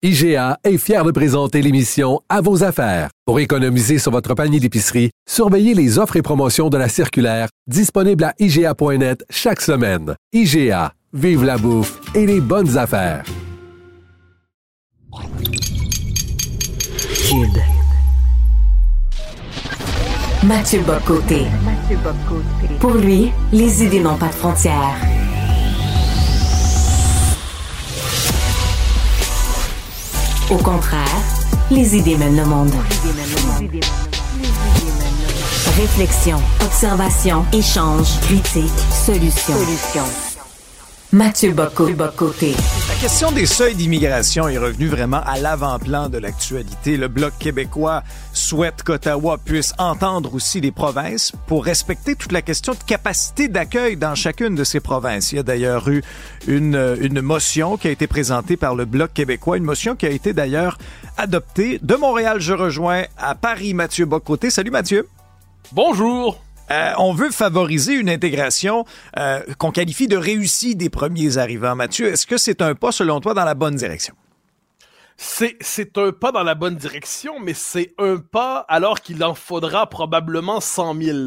IGA est fier de présenter l'émission À vos affaires. Pour économiser sur votre panier d'épicerie, surveillez les offres et promotions de la circulaire disponible à IGA.net chaque semaine. IGA, vive la bouffe et les bonnes affaires. Mathieu Bocoté. Pour lui, les idées n'ont pas de frontières. Au contraire, les idées mènent le monde. Réflexion, observation, échange, critique, solution. Mathieu Bocoté. La question des seuils d'immigration est revenue vraiment à l'avant-plan de l'actualité. Le Bloc québécois souhaite qu'Ottawa puisse entendre aussi les provinces pour respecter toute la question de capacité d'accueil dans chacune de ces provinces. Il y a d'ailleurs eu une, une motion qui a été présentée par le Bloc québécois, une motion qui a été d'ailleurs adoptée. De Montréal, je rejoins à Paris Mathieu Bocoté. Salut Mathieu. Bonjour. Euh, on veut favoriser une intégration euh, qu'on qualifie de réussie des premiers arrivants. Mathieu, est-ce que c'est un pas, selon toi, dans la bonne direction? C'est, un pas dans la bonne direction, mais c'est un pas alors qu'il en faudra probablement 100 000.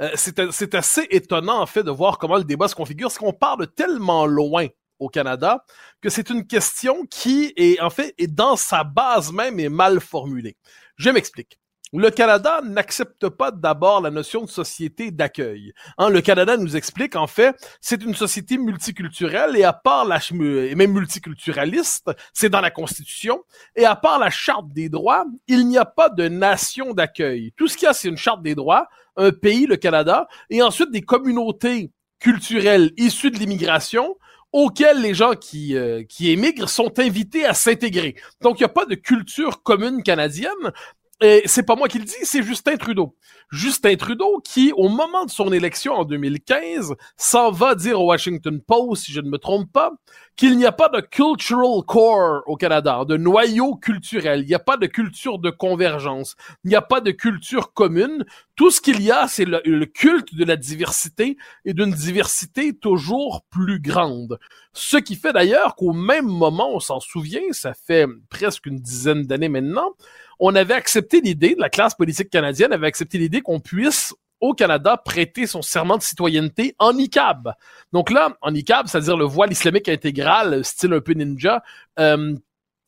Euh, c'est, assez étonnant, en fait, de voir comment le débat se configure, parce qu'on part de tellement loin au Canada que c'est une question qui est, en fait, est dans sa base même est mal formulée. Je m'explique. Le Canada n'accepte pas d'abord la notion de société d'accueil. Hein, le Canada nous explique, en fait, c'est une société multiculturelle et à part la et même multiculturaliste, c'est dans la Constitution, et à part la Charte des droits, il n'y a pas de nation d'accueil. Tout ce qu'il y a, c'est une Charte des droits, un pays, le Canada, et ensuite des communautés culturelles issues de l'immigration auxquelles les gens qui, euh, qui émigrent sont invités à s'intégrer. Donc, il n'y a pas de culture commune canadienne, et c'est pas moi qui le dis, c'est Justin Trudeau. Justin Trudeau qui, au moment de son élection en 2015, s'en va dire au Washington Post, si je ne me trompe pas, qu'il n'y a pas de cultural core au Canada, de noyau culturel. Il n'y a pas de culture de convergence. Il n'y a pas de culture commune. Tout ce qu'il y a, c'est le, le culte de la diversité et d'une diversité toujours plus grande. Ce qui fait d'ailleurs qu'au même moment, on s'en souvient, ça fait presque une dizaine d'années maintenant, on avait accepté l'idée, la classe politique canadienne avait accepté l'idée qu'on puisse au Canada prêter son serment de citoyenneté en niqab. Donc là, en niqab, c'est-à-dire le voile islamique intégral, style un peu ninja, euh,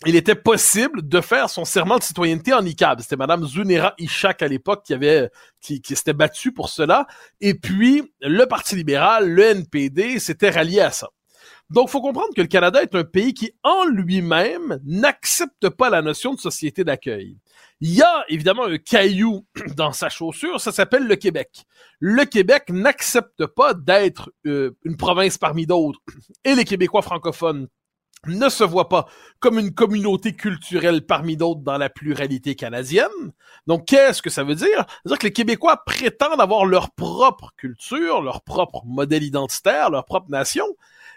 il était possible de faire son serment de citoyenneté en niqab. C'était Madame Zunera Ishak à l'époque qui avait qui, qui s'était battue pour cela. Et puis le Parti libéral, le NPD, s'était rallié à ça. Donc, faut comprendre que le Canada est un pays qui, en lui-même, n'accepte pas la notion de société d'accueil. Il y a évidemment un caillou dans sa chaussure, ça s'appelle le Québec. Le Québec n'accepte pas d'être euh, une province parmi d'autres. Et les Québécois francophones ne se voient pas comme une communauté culturelle parmi d'autres dans la pluralité canadienne. Donc, qu'est-ce que ça veut dire? Ça veut dire que les Québécois prétendent avoir leur propre culture, leur propre modèle identitaire, leur propre nation,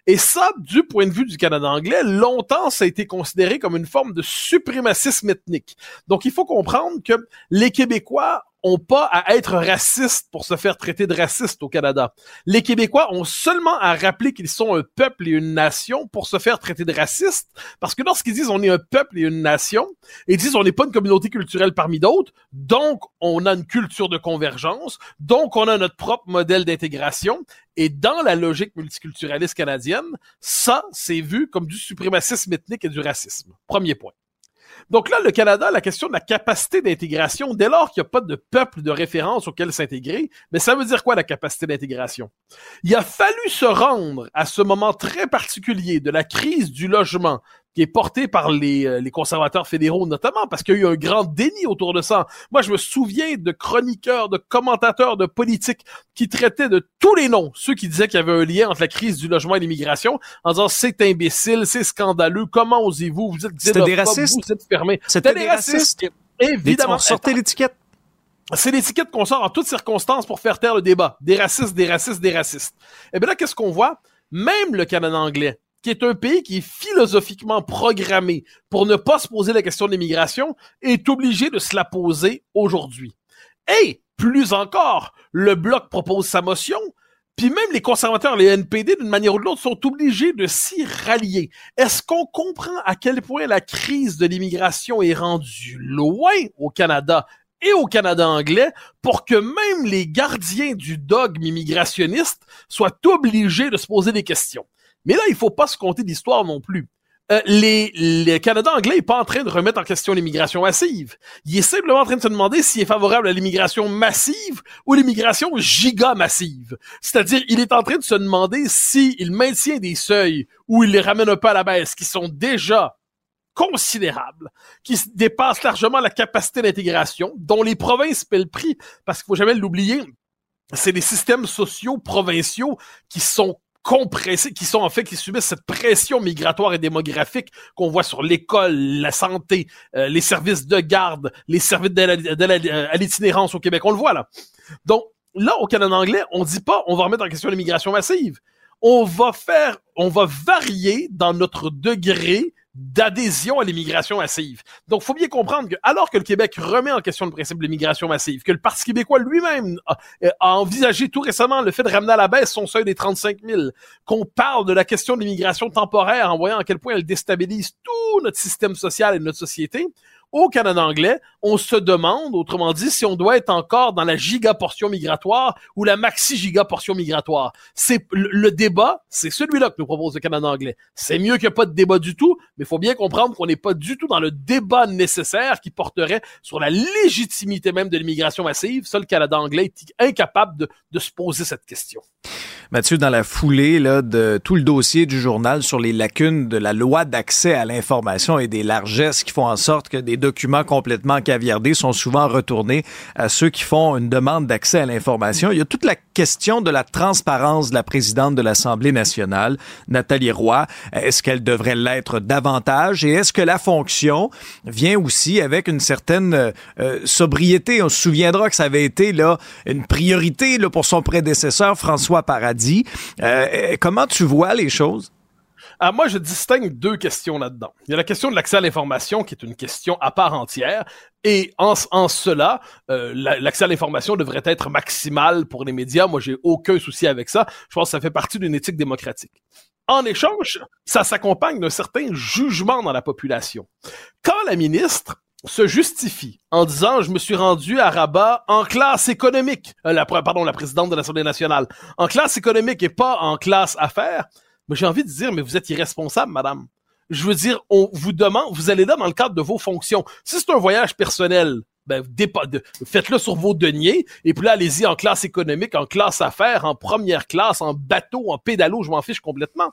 et ça, du point de vue du Canada anglais, longtemps, ça a été considéré comme une forme de suprémacisme ethnique. Donc, il faut comprendre que les Québécois ont pas à être racistes pour se faire traiter de racistes au Canada. Les Québécois ont seulement à rappeler qu'ils sont un peuple et une nation pour se faire traiter de racistes, parce que lorsqu'ils disent on est un peuple et une nation, ils disent on n'est pas une communauté culturelle parmi d'autres, donc on a une culture de convergence, donc on a notre propre modèle d'intégration, et dans la logique multiculturaliste canadienne, ça, c'est vu comme du suprémacisme ethnique et du racisme. Premier point. Donc là, le Canada, la question de la capacité d'intégration, dès lors qu'il n'y a pas de peuple de référence auquel s'intégrer, mais ça veut dire quoi la capacité d'intégration? Il a fallu se rendre à ce moment très particulier de la crise du logement qui est porté par les, euh, les conservateurs fédéraux notamment, parce qu'il y a eu un grand déni autour de ça. Moi, je me souviens de chroniqueurs, de commentateurs, de politiques qui traitaient de tous les noms ceux qui disaient qu'il y avait un lien entre la crise du logement et l'immigration, en disant c'est imbécile, c'est scandaleux, comment osez-vous, vous êtes des racistes. vous êtes fermés. C'était des racistes. Évidemment. On sortait l'étiquette. C'est l'étiquette qu'on sort en toutes circonstances pour faire taire le débat. Des racistes, des racistes, des racistes. Et bien là, qu'est-ce qu'on voit? Même le Canada anglais, qui est un pays qui est philosophiquement programmé pour ne pas se poser la question de l'immigration, est obligé de se la poser aujourd'hui. Et, plus encore, le Bloc propose sa motion, Puis même les conservateurs, les NPD, d'une manière ou de l'autre, sont obligés de s'y rallier. Est-ce qu'on comprend à quel point la crise de l'immigration est rendue loin au Canada et au Canada anglais pour que même les gardiens du dogme immigrationniste soient obligés de se poser des questions? Mais là, il faut pas se compter d'histoire non plus. Euh, les, les Canada anglais n'est pas en train de remettre en question l'immigration massive. Il est simplement en train de se demander s'il est favorable à l'immigration massive ou l'immigration giga massive. C'est-à-dire, il est en train de se demander s'il maintient des seuils ou il les ramène peu à la baisse, qui sont déjà considérables, qui dépassent largement la capacité d'intégration, dont les provinces paient le prix, parce qu'il faut jamais l'oublier, c'est des systèmes sociaux provinciaux qui sont compressés, qui sont en fait, qui subissent cette pression migratoire et démographique qu'on voit sur l'école, la santé, euh, les services de garde, les services de à l'itinérance au Québec. On le voit là. Donc, là, au Canada anglais, on dit pas, on va remettre en question l'immigration massive. On va faire, on va varier dans notre degré d'adhésion à l'immigration massive. Donc, faut bien comprendre que, alors que le Québec remet en question le principe de l'immigration massive, que le Parti québécois lui-même a, envisagé tout récemment le fait de ramener à la baisse son seuil des 35 000, qu'on parle de la question de l'immigration temporaire en voyant à quel point elle déstabilise tout notre système social et notre société, au Canada anglais, on se demande, autrement dit, si on doit être encore dans la giga portion migratoire ou la maxi giga portion migratoire. C'est le, débat, c'est celui-là que nous propose le Canada anglais. C'est mieux qu'il pas de débat du tout, mais il faut bien comprendre qu'on n'est pas du tout dans le débat nécessaire qui porterait sur la légitimité même de l'immigration massive. Ça, le Canada anglais est incapable de se poser cette question. Mathieu, dans la foulée là, de tout le dossier du journal sur les lacunes de la loi d'accès à l'information et des largesses qui font en sorte que des documents complètement caviardés sont souvent retournés à ceux qui font une demande d'accès à l'information. Il y a toute la question de la transparence de la présidente de l'Assemblée nationale, Nathalie Roy. Est-ce qu'elle devrait l'être davantage? Et est-ce que la fonction vient aussi avec une certaine euh, sobriété? On se souviendra que ça avait été là une priorité là, pour son prédécesseur François Paradis. Euh, comment tu vois les choses? Ah, moi, je distingue deux questions là-dedans. Il y a la question de l'accès à l'information, qui est une question à part entière. Et en, cela, euh, l'accès à l'information devrait être maximal pour les médias. Moi, j'ai aucun souci avec ça. Je pense que ça fait partie d'une éthique démocratique. En échange, ça s'accompagne d'un certain jugement dans la population. Quand la ministre se justifie en disant je me suis rendu à Rabat en classe économique, euh, la, pardon, la présidente de l'Assemblée nationale, en classe économique et pas en classe affaires, mais j'ai envie de dire, mais vous êtes irresponsable, madame. Je veux dire, on vous demande, vous allez là dans le cadre de vos fonctions. Si c'est un voyage personnel, ben, faites-le sur vos deniers, et puis là, allez-y en classe économique, en classe affaires, en première classe, en bateau, en pédalo, je m'en fiche complètement.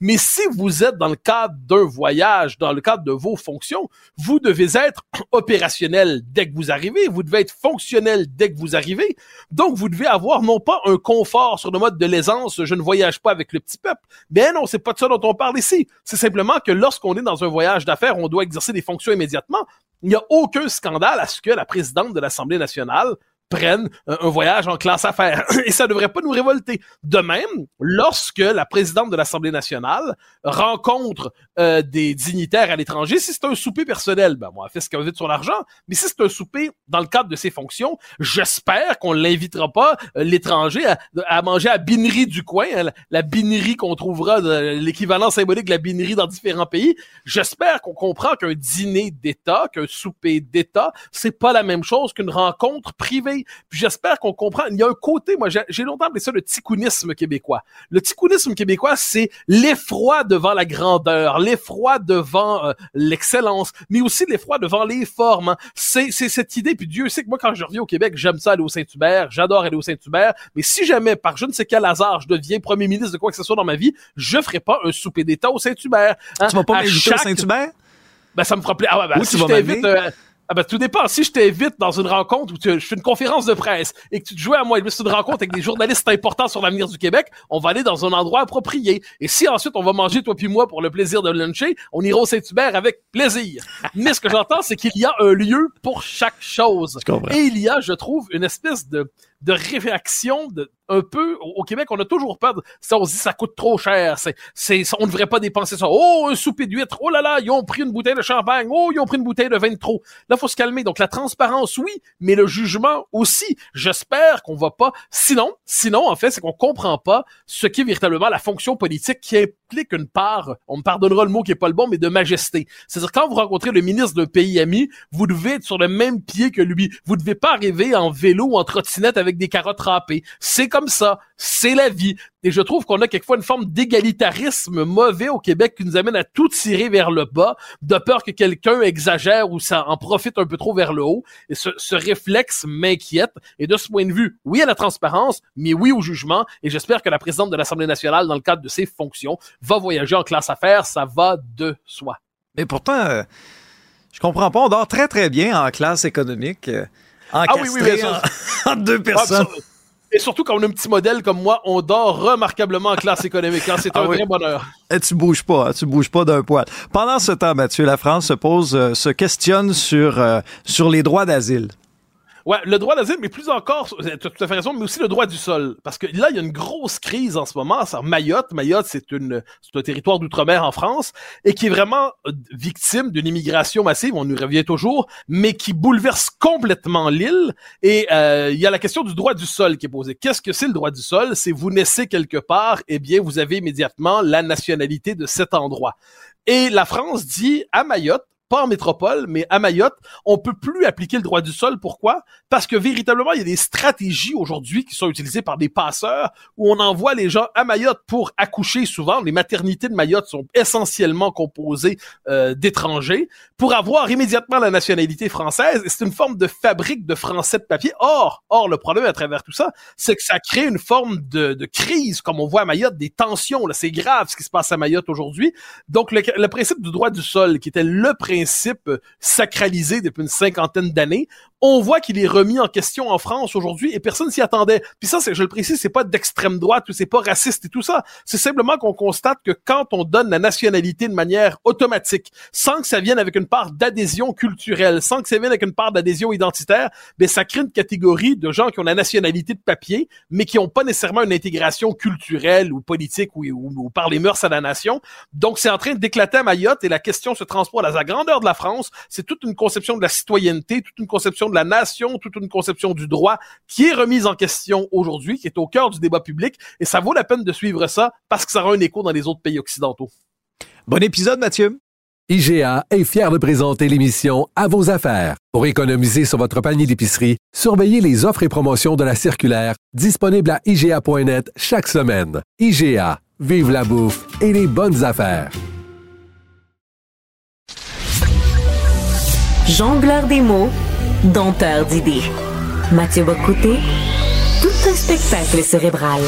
Mais si vous êtes dans le cadre d'un voyage, dans le cadre de vos fonctions, vous devez être opérationnel dès que vous arrivez, vous devez être fonctionnel dès que vous arrivez, donc vous devez avoir non pas un confort sur le mode de l'aisance, je ne voyage pas avec le petit peuple, mais non, c'est pas de ça dont on parle ici. C'est simplement que lorsqu'on est dans un voyage d'affaires, on doit exercer des fonctions immédiatement, il n'y a aucun scandale à ce que la présidente de l'Assemblée nationale prennent un voyage en classe affaires. Et ça devrait pas nous révolter. De même, lorsque la présidente de l'Assemblée nationale rencontre euh, des dignitaires à l'étranger, si c'est un souper personnel, ben moi, elle fait ce qu'elle veut de son argent. Mais si c'est un souper dans le cadre de ses fonctions, j'espère qu'on l'invitera pas euh, l'étranger à, manger à binerie du coin, hein, la, binerie qu'on trouvera l'équivalent symbolique de la binerie dans différents pays. J'espère qu'on comprend qu'un dîner d'État, qu'un souper d'État, c'est pas la même chose qu'une rencontre privée puis j'espère qu'on comprend. Il y a un côté, moi, j'ai longtemps appelé ça le ticounisme québécois. Le ticounisme québécois, c'est l'effroi devant la grandeur, l'effroi devant euh, l'excellence, mais aussi l'effroi devant les formes. Hein. C'est cette idée, puis Dieu sait que moi, quand je reviens au Québec, j'aime ça aller au Saint-Hubert, j'adore aller au Saint-Hubert, mais si jamais, par je ne sais quel hasard, je deviens premier ministre de quoi que ce soit dans ma vie, je ferai pas un souper d'État au Saint-Hubert. Hein. Tu vas pas m'inviter au Saint-Hubert? Ben, ça me fera plaisir. Ah ouais, ben, si je t'invite, ah ben tout dépend. Si je t'invite dans une rencontre où tu, je fais une conférence de presse et que tu te joues à moi, et c'est une rencontre avec des journalistes importants sur l'avenir du Québec, on va aller dans un endroit approprié. Et si ensuite on va manger toi puis moi pour le plaisir de luncher, on ira au Saint-Hubert avec plaisir. Mais ce que j'entends, c'est qu'il y a un lieu pour chaque chose. Et il y a, je trouve, une espèce de de réaction de, un peu au Québec, on a toujours peur de ça, on se dit ça coûte trop cher, c'est, c'est, on ne devrait pas dépenser ça. Oh, un souper d'huître, oh là là, ils ont pris une bouteille de champagne, oh, ils ont pris une bouteille de vin de trop. Là, faut se calmer. Donc la transparence, oui, mais le jugement aussi. J'espère qu'on va pas. Sinon, sinon, en fait, c'est qu'on comprend pas ce qui est véritablement la fonction politique qui implique une part, on me pardonnera le mot qui est pas le bon, mais de majesté. C'est-à-dire quand vous rencontrez le ministre d'un pays ami, vous devez être sur le même pied que lui. Vous devez pas arriver en vélo ou en trottinette avec des carottes râpées. C'est comme ça c'est la vie. Et je trouve qu'on a quelquefois une forme d'égalitarisme mauvais au Québec qui nous amène à tout tirer vers le bas, de peur que quelqu'un exagère ou ça en profite un peu trop vers le haut. Et ce, ce réflexe m'inquiète. Et de ce point de vue, oui à la transparence, mais oui au jugement. Et j'espère que la présidente de l'Assemblée nationale, dans le cadre de ses fonctions, va voyager en classe affaires. Ça va de soi. Mais pourtant, euh, je comprends pas. On dort très très bien en classe économique. Euh, ah oui, oui, oui, en, deux ah, personnes. Et surtout quand on a un petit modèle comme moi, on dort remarquablement en classe économique. Hein. C'est ah un vrai bonheur. Et tu bouges pas, hein. tu bouges pas d'un poil. Pendant ce temps, Mathieu, la France se pose, euh, se questionne sur euh, sur les droits d'asile. Ouais, le droit d'asile, mais plus encore, tu as tout à fait raison, mais aussi le droit du sol. Parce que là, il y a une grosse crise en ce moment. C'est Mayotte. Mayotte, c'est une, c'est un territoire d'outre-mer en France et qui est vraiment euh, victime d'une immigration massive. On y revient toujours, mais qui bouleverse complètement l'île. Et euh, il y a la question du droit du sol qui est posée. Qu'est-ce que c'est le droit du sol? C'est vous naissez quelque part, eh bien, vous avez immédiatement la nationalité de cet endroit. Et la France dit à Mayotte, pas en métropole, mais à Mayotte, on peut plus appliquer le droit du sol. Pourquoi? Parce que véritablement, il y a des stratégies aujourd'hui qui sont utilisées par des passeurs où on envoie les gens à Mayotte pour accoucher souvent. Les maternités de Mayotte sont essentiellement composées euh, d'étrangers pour avoir immédiatement la nationalité française. C'est une forme de fabrique de français de papier. Or, or, le problème à travers tout ça, c'est que ça crée une forme de, de, crise, comme on voit à Mayotte, des tensions. Là, c'est grave ce qui se passe à Mayotte aujourd'hui. Donc, le, le principe du droit du sol, qui était le principe principe sacralisé depuis une cinquantaine d'années on voit qu'il est remis en question en France aujourd'hui et personne s'y attendait. Puis ça, je le précise, c'est pas d'extrême droite ou c'est pas raciste et tout ça. C'est simplement qu'on constate que quand on donne la nationalité de manière automatique, sans que ça vienne avec une part d'adhésion culturelle, sans que ça vienne avec une part d'adhésion identitaire, ben ça crée une catégorie de gens qui ont la nationalité de papier, mais qui ont pas nécessairement une intégration culturelle ou politique ou, ou, par les mœurs à la nation. Donc c'est en train d'éclater à Mayotte et la question se transporte à la grandeur de la France. C'est toute une conception de la citoyenneté, toute une conception de la nation, toute une conception du droit qui est remise en question aujourd'hui, qui est au cœur du débat public, et ça vaut la peine de suivre ça parce que ça aura un écho dans les autres pays occidentaux. Bon épisode, Mathieu. IGA est fier de présenter l'émission À vos affaires. Pour économiser sur votre panier d'épicerie, surveillez les offres et promotions de la circulaire disponible à IGA.net chaque semaine. IGA, vive la bouffe et les bonnes affaires. Jongleur des mots dompteur d'idées. Mathieu Bocoté, tout un spectacle cérébral.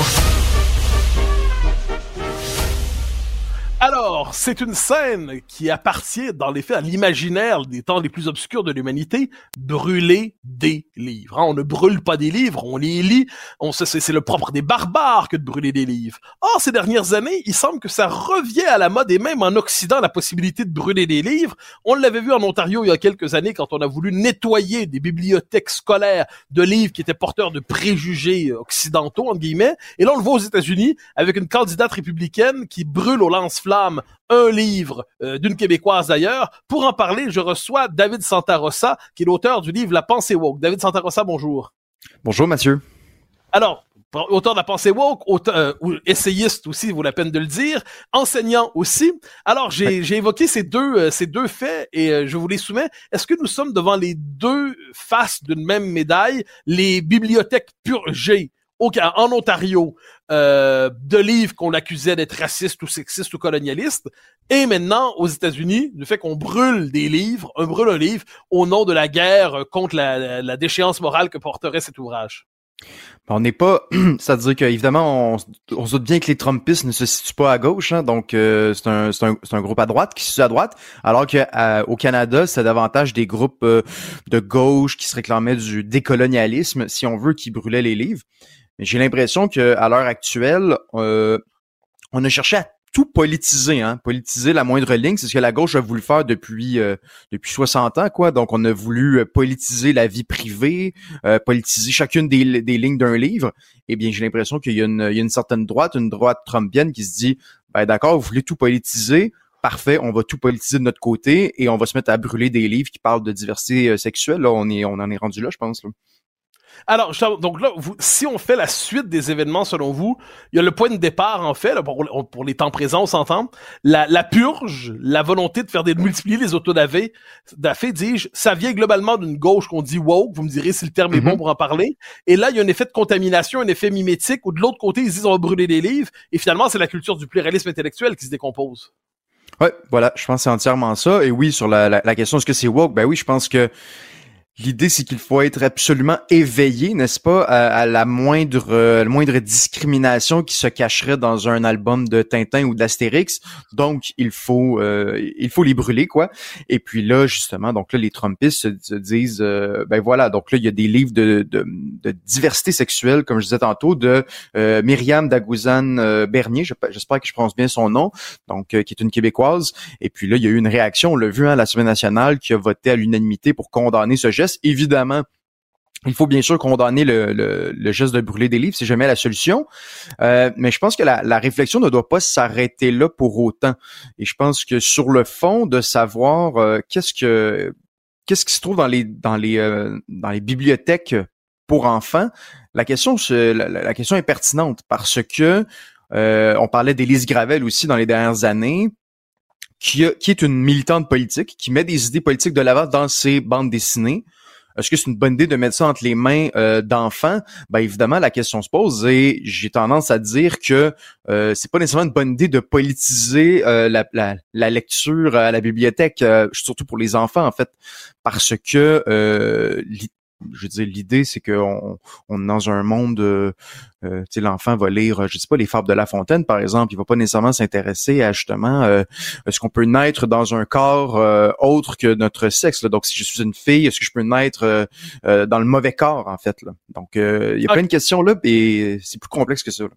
Alors, c'est une scène qui appartient, dans les faits, à l'imaginaire des temps les plus obscurs de l'humanité, brûler des livres. Hein. on ne brûle pas des livres, on les lit. C'est le propre des barbares que de brûler des livres. Or, ces dernières années, il semble que ça revient à la mode, et même en Occident, la possibilité de brûler des livres. On l'avait vu en Ontario il y a quelques années quand on a voulu nettoyer des bibliothèques scolaires de livres qui étaient porteurs de préjugés occidentaux, entre guillemets. Et là, on le voit aux États-Unis avec une candidate républicaine qui brûle au lance-flamme un livre euh, d'une Québécoise d'ailleurs. Pour en parler, je reçois David Santarossa, qui est l'auteur du livre La pensée woke. David Santarossa, bonjour. Bonjour Mathieu. Alors, auteur de la pensée woke, auteur, euh, ou essayiste aussi, vaut la peine de le dire, enseignant aussi. Alors, j'ai évoqué ces deux, euh, ces deux faits et je vous les soumets. Est-ce que nous sommes devant les deux faces d'une même médaille, les bibliothèques purgées en Ontario euh, de livres qu'on accusait d'être racistes ou sexistes ou colonialistes, et maintenant aux États-Unis, le fait qu'on brûle des livres, on brûle un livre au nom de la guerre contre la, déchéance morale que porterait cet ouvrage. On n'est pas, c'est-à-dire qu'évidemment, on, on se doute bien que les Trumpistes ne se situent pas à gauche, hein, donc euh, c'est un, groupe à droite qui se situe à droite, alors qu'au Canada, c'est davantage des groupes euh, de gauche qui se réclamaient du décolonialisme, si on veut, qui brûlaient les livres. Mais j'ai l'impression qu'à l'heure actuelle, euh, on a cherché à tout politiser, hein, politiser la moindre ligne, c'est ce que la gauche a voulu faire depuis euh, depuis 60 ans, quoi. Donc on a voulu euh, politiser la vie privée, euh, politiser chacune des, des lignes d'un livre. Eh bien, j'ai l'impression qu'il y, a une, il y a une certaine droite, une droite trumpienne qui se dit, ben d'accord, vous voulez tout politiser, parfait, on va tout politiser de notre côté et on va se mettre à brûler des livres qui parlent de diversité sexuelle. Là, on est, on en est rendu là, je pense. Là. Alors, donc là, vous, si on fait la suite des événements selon vous, il y a le point de départ en fait, là, pour, pour, les temps présents, on s'entend, la, la, purge, la volonté de faire des de multiplier les autodafés, dis-je, ça vient globalement d'une gauche qu'on dit woke, vous me direz si le terme est bon mhm. pour en parler. Et là, il y a un effet de contamination, un effet mimétique, où de l'autre côté, ils disent on va brûler des livres, et finalement, c'est la culture du pluralisme intellectuel qui se décompose. Ouais, voilà, je pense que c'est entièrement ça. Et oui, sur la, la, la question est-ce que c'est woke, ben oui, je pense que L'idée, c'est qu'il faut être absolument éveillé, n'est-ce pas, à, la moindre, euh, moindre discrimination qui se cacherait dans un album de Tintin ou d'Astérix. Donc, il faut, euh, il faut les brûler, quoi. Et puis là, justement, donc là, les Trumpistes se, disent, euh, ben voilà, donc là, il y a des livres de, de, de diversité sexuelle, comme je disais tantôt, de Myriam Dagouzan Bernier, j'espère que je prononce bien son nom, donc qui est une québécoise. Et puis là, il y a eu une réaction, on l'a vu, hein, la Semaine nationale, qui a voté à l'unanimité pour condamner ce geste Évidemment, il faut bien sûr condamner le, geste de brûler des livres, c'est jamais la solution. Euh, mais je pense que la, réflexion ne doit pas s'arrêter là pour autant. Et je pense que sur le fond, de savoir euh, qu'est-ce que qu'est-ce qui se trouve dans les dans les euh, dans les bibliothèques pour enfants, la question la, question est pertinente parce que on parlait d'Élise Gravel aussi dans les dernières années. Qui, est une militante politique, qui met des idées politiques de l'avant dans ses bandes dessinées, est-ce que c'est une bonne idée de mettre ça entre les mains euh, d'enfants? Ben évidemment, la question se pose et j'ai tendance à dire que euh, c'est pas nécessairement une bonne idée de politiser euh, la, la, la, lecture à la bibliothèque, euh, surtout pour les enfants en fait, parce que je veux dire, l'idée, c'est qu'on on est dans un monde, euh, euh tu sais, l'enfant va lire, je sais pas, les fables de La Fontaine, par exemple, il va pas nécessairement s'intéresser à justement, euh, est-ce qu'on peut naître dans un corps euh, autre que notre sexe. Là? Donc, si je suis une fille, est-ce que je peux naître dans le mauvais corps, en fait. Là? Donc, il y a plein de questions là, et c'est plus complexe que ça. Là.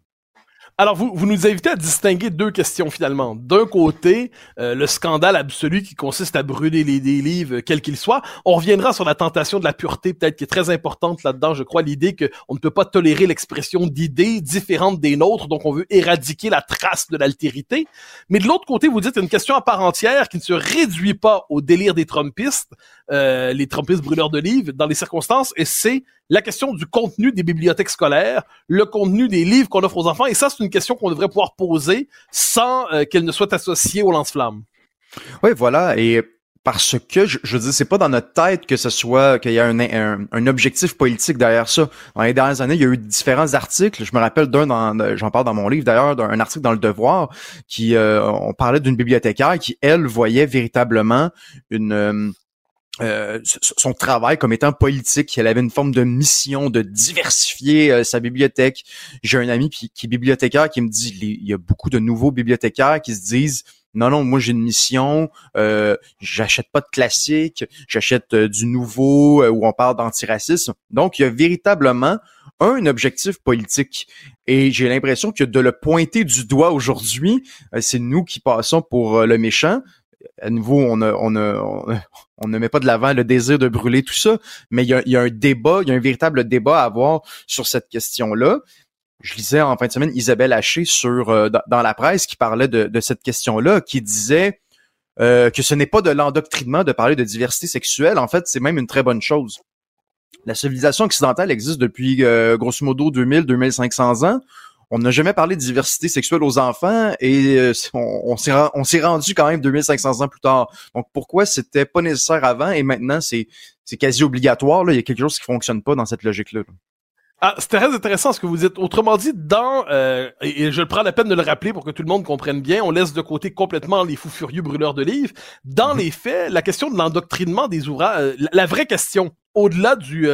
Alors, vous, vous nous invitez à distinguer deux questions finalement. D'un côté, euh, le scandale absolu qui consiste à brûler les, livres, quels qu'ils soient. On reviendra sur la tentation de la pureté, peut-être qui est très importante là-dedans. Je crois l'idée qu'on ne peut pas tolérer l'expression d'idées différentes des nôtres, donc on veut éradiquer la trace de l'altérité. Mais de l'autre côté, vous dites une question à part entière qui ne se réduit pas au délire des Trumpistes, euh, les Trumpistes brûleurs de livres, dans les circonstances, et c'est la question du contenu des bibliothèques scolaires, le contenu des livres qu'on offre aux enfants, et ça, c'est une question qu'on devrait pouvoir poser sans euh, qu'elle ne soit associée au lance-flamme. Oui, voilà, et parce que je, je veux dire, c'est pas dans notre tête que ce soit qu'il y a un, objectif politique derrière ça. Dans les dernières années, il y a eu différents articles. Je me rappelle d'un, j'en parle dans mon livre d'ailleurs, d'un article dans le Devoir qui euh, on parlait d'une bibliothécaire qui elle voyait véritablement une euh, euh, son travail comme étant politique. Elle avait une forme de mission de diversifier euh, sa bibliothèque. J'ai un ami qui, est bibliothécaire qui me dit il y a beaucoup de nouveaux bibliothécaires qui se disent non non moi j'ai une mission euh, j'achète pas de classique j'achète euh, du nouveau où on parle d'antiracisme donc il y a véritablement un objectif politique et j'ai l'impression que de le pointer du doigt aujourd'hui c'est nous qui passons pour le méchant à nouveau, on, ne met pas de l'avant le désir de brûler tout ça, mais il y a, un débat, il y a un véritable débat à avoir sur cette question-là. Je lisais en fin de semaine Isabelle Haché euh, dans, la presse qui parlait de, cette question-là, qui disait euh, que ce n'est pas de l'endoctrinement de parler de diversité sexuelle. En fait, c'est même une très bonne chose. La civilisation occidentale existe depuis euh, grosso modo 2000-2500 ans on n'a jamais parlé de diversité sexuelle aux enfants et euh, on, on s'est rendu quand même 2500 ans plus tard. Donc pourquoi c'était pas nécessaire avant et maintenant c'est quasi obligatoire là, il y a quelque chose qui fonctionne pas dans cette logique là. Ah, c'est très intéressant ce que vous dites. Autrement dit, dans euh, et, je prends la peine de le rappeler pour que tout le monde comprenne bien, on laisse de côté complètement les fous furieux brûleurs de livres. Dans mhm. les faits, la question de l'endoctrinement des ouvrages, euh, la, vraie question, au-delà du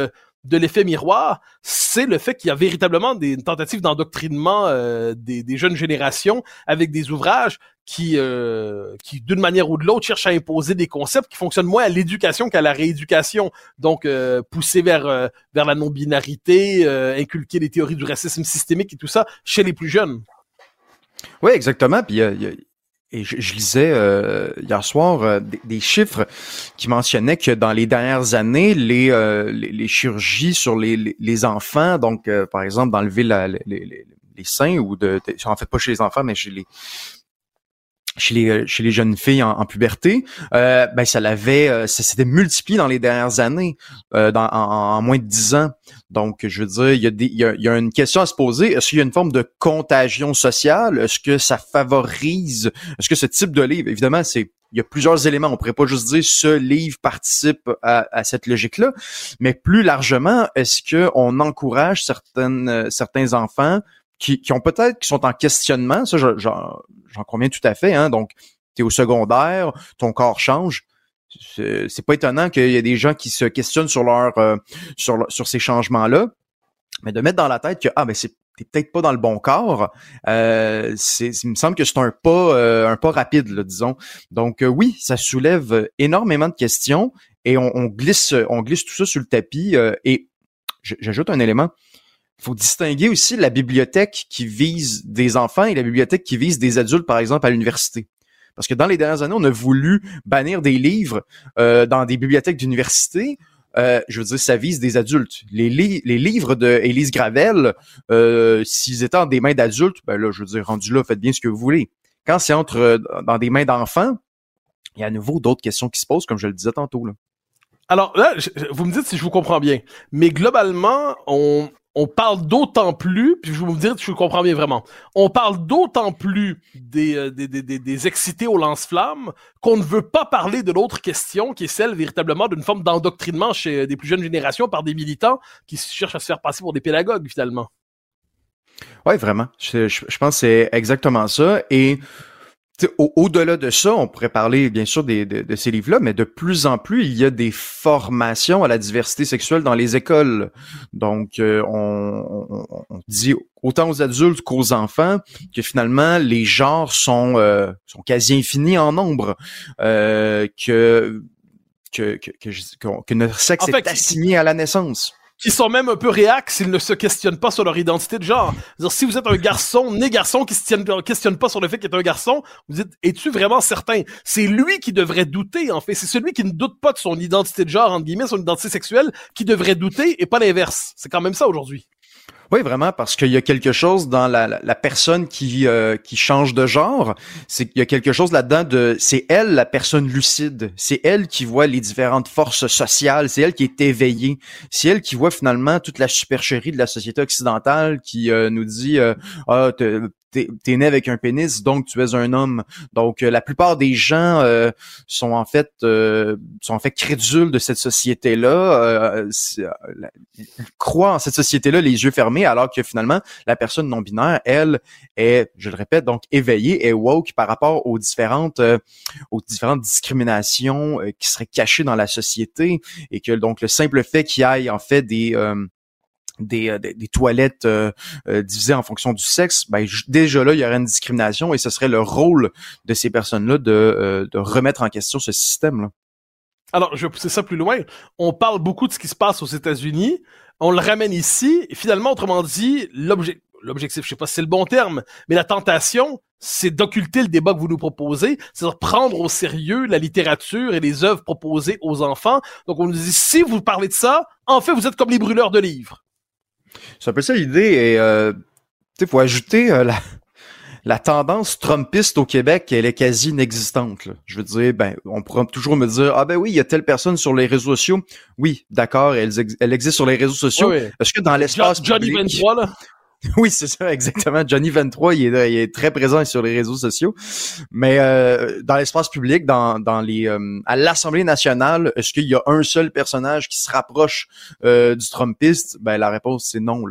de l'effet miroir, c'est le fait qu'il y a véritablement des tentatives d'endoctrinement euh, des, des, jeunes générations avec des ouvrages qui, euh, qui d'une manière ou de l'autre, cherchent à imposer des concepts qui fonctionnent moins à l'éducation qu'à la rééducation. Donc, euh, pousser vers vers la non-binarité, inculquer les théories du racisme systémique et tout ça chez les plus jeunes. Oui, exactement. Puis et je, lisais euh, hier soir euh, des, chiffres qui mentionnaient que dans les dernières années, les, euh, les, chirurgies sur les, les, enfants, donc par exemple d'enlever les, les, les, seins ou de, en fait pas chez les enfants, mais chez les chez les euh, chez les jeunes filles en, puberté, euh, ben ça l'avait euh, ça s'était multiplié dans les dernières années, euh, en, moins de dix ans. Donc, je veux dire, il y a il y a, une question à se poser. Est-ce qu'il y a une forme de contagion sociale? Est-ce que ça favorise Est-ce que ce type de livre, évidemment, c'est il y a plusieurs éléments. On pourrait pas juste dire ce livre participe à, à cette logique-là, mais plus largement, est-ce que on encourage certaines certains enfants qui, qui ont peut-être qui sont en questionnement, ça j'en conviens tout à fait. Hein, donc, tu es au secondaire, ton corps change. C'est pas étonnant qu'il y ait des gens qui se questionnent sur leur euh, sur, sur ces changements-là, mais de mettre dans la tête que ah ben c'est t'es peut-être pas dans le bon corps. Euh, c'est, il me semble que c'est un pas euh, un pas rapide, là, disons. Donc euh, oui, ça soulève énormément de questions et on, on glisse on glisse tout ça sur le tapis. et j'ajoute un élément faut distinguer aussi la bibliothèque qui vise des enfants et la bibliothèque qui vise des adultes, par exemple, à l'université. Parce que dans les dernières années, on a voulu bannir des livres euh, dans des bibliothèques d'université. Euh, je veux dire, ça vise des adultes. Les, livres de Élise Gravel, euh, s'ils étaient dans des mains d'adultes, ben là, je veux dire, rendu là, faites bien ce que vous voulez. Quand c'est entre euh, dans des mains d'enfants, il y a à nouveau d'autres questions qui se posent, comme je le disais tantôt. Là. Alors là, vous me dites si je vous comprends bien, mais globalement, on, on parle d'autant plus, puis je vais vous dire je comprends bien vraiment, on parle d'autant plus des, euh, des, des, des, excités au lance-flammes qu'on ne veut pas parler de l'autre question qui est celle véritablement d'une forme d'endoctrinement chez des plus jeunes générations par des militants qui cherchent à se faire passer pour des pédagogues finalement. Oui, vraiment. Je, je pense que c'est exactement ça. Et au-delà de ça, on pourrait parler bien sûr des, de, ces livres-là, mais de plus en plus, il y a des formations à la diversité sexuelle dans les écoles. Donc, euh, on, on, dit autant aux adultes qu'aux enfants que finalement les genres sont euh, sont quasi infinis en nombre, euh, que, que, que, que, notre sexe est assigné à la naissance qui sont même un peu réacs s'ils ne se questionnent pas sur leur identité de genre. -dire, si vous êtes un garçon, né garçon, qui se questionne pas sur le fait qu'il est un garçon, vous dites, es-tu vraiment certain? C'est lui qui devrait douter, en fait. C'est celui qui ne doute pas de son identité de genre, entre guillemets, son identité sexuelle, qui devrait douter et pas l'inverse. C'est quand même ça aujourd'hui. Oui, vraiment, parce qu'il y a quelque chose dans la, la, personne qui euh, qui change de genre. C'est qu'il y a quelque chose là-dedans de. C'est elle la personne lucide. C'est elle qui voit les différentes forces sociales. C'est elle qui est éveillée. C'est elle qui voit finalement toute la supercherie de la société occidentale qui euh, nous dit euh, ah t'es né avec un pénis, donc tu es un homme. Donc euh, la plupart des gens euh, sont en fait euh, sont en fait crédules de cette société-là, ils croient en cette société-là les yeux fermés, alors que finalement la personne non binaire, elle, est, je le répète, donc éveillée et woke par rapport aux différentes aux différentes discriminations qui seraient cachées dans la société et que donc le simple fait qu'il y ait en fait des euh, des, des, toilettes euh, euh, divisées en fonction du sexe, ben, déjà là, il y aurait une discrimination et ce serait le rôle de ces personnes-là de, de remettre en question ce système-là. Alors, je vais pousser ça plus loin. On parle beaucoup de ce qui se passe aux États-Unis. On le ramène ici. Et finalement, autrement dit, l'objectif, l'objectif, je sais pas si c'est le bon terme, mais la tentation, c'est d'occulter le débat que vous nous proposez, c'est-à-dire prendre au sérieux la littérature et les œuvres proposées aux enfants. Donc, on nous dit, si vous parlez de ça, en fait, vous êtes comme les brûleurs de livres. C'est un peu ça l'idée. Et euh, il faut ajouter euh, la, la tendance trumpiste au Québec, elle est quasi inexistante. Je veux dire, ben, on pourra toujours me dire, ah ben oui, il y a telle personne sur les réseaux sociaux. Oui, d'accord, elle, elle, existe sur les réseaux sociaux. Est-ce que dans l'espace Johnny 23, là? oui, c'est ça, exactement. Johnny 23, il est, il est très présent sur les réseaux sociaux. Mais euh, dans l'espace public, dans, les euh, à l'Assemblée nationale, est-ce qu'il y a un seul personnage qui se rapproche euh, du Trumpiste? Ben la réponse c'est non.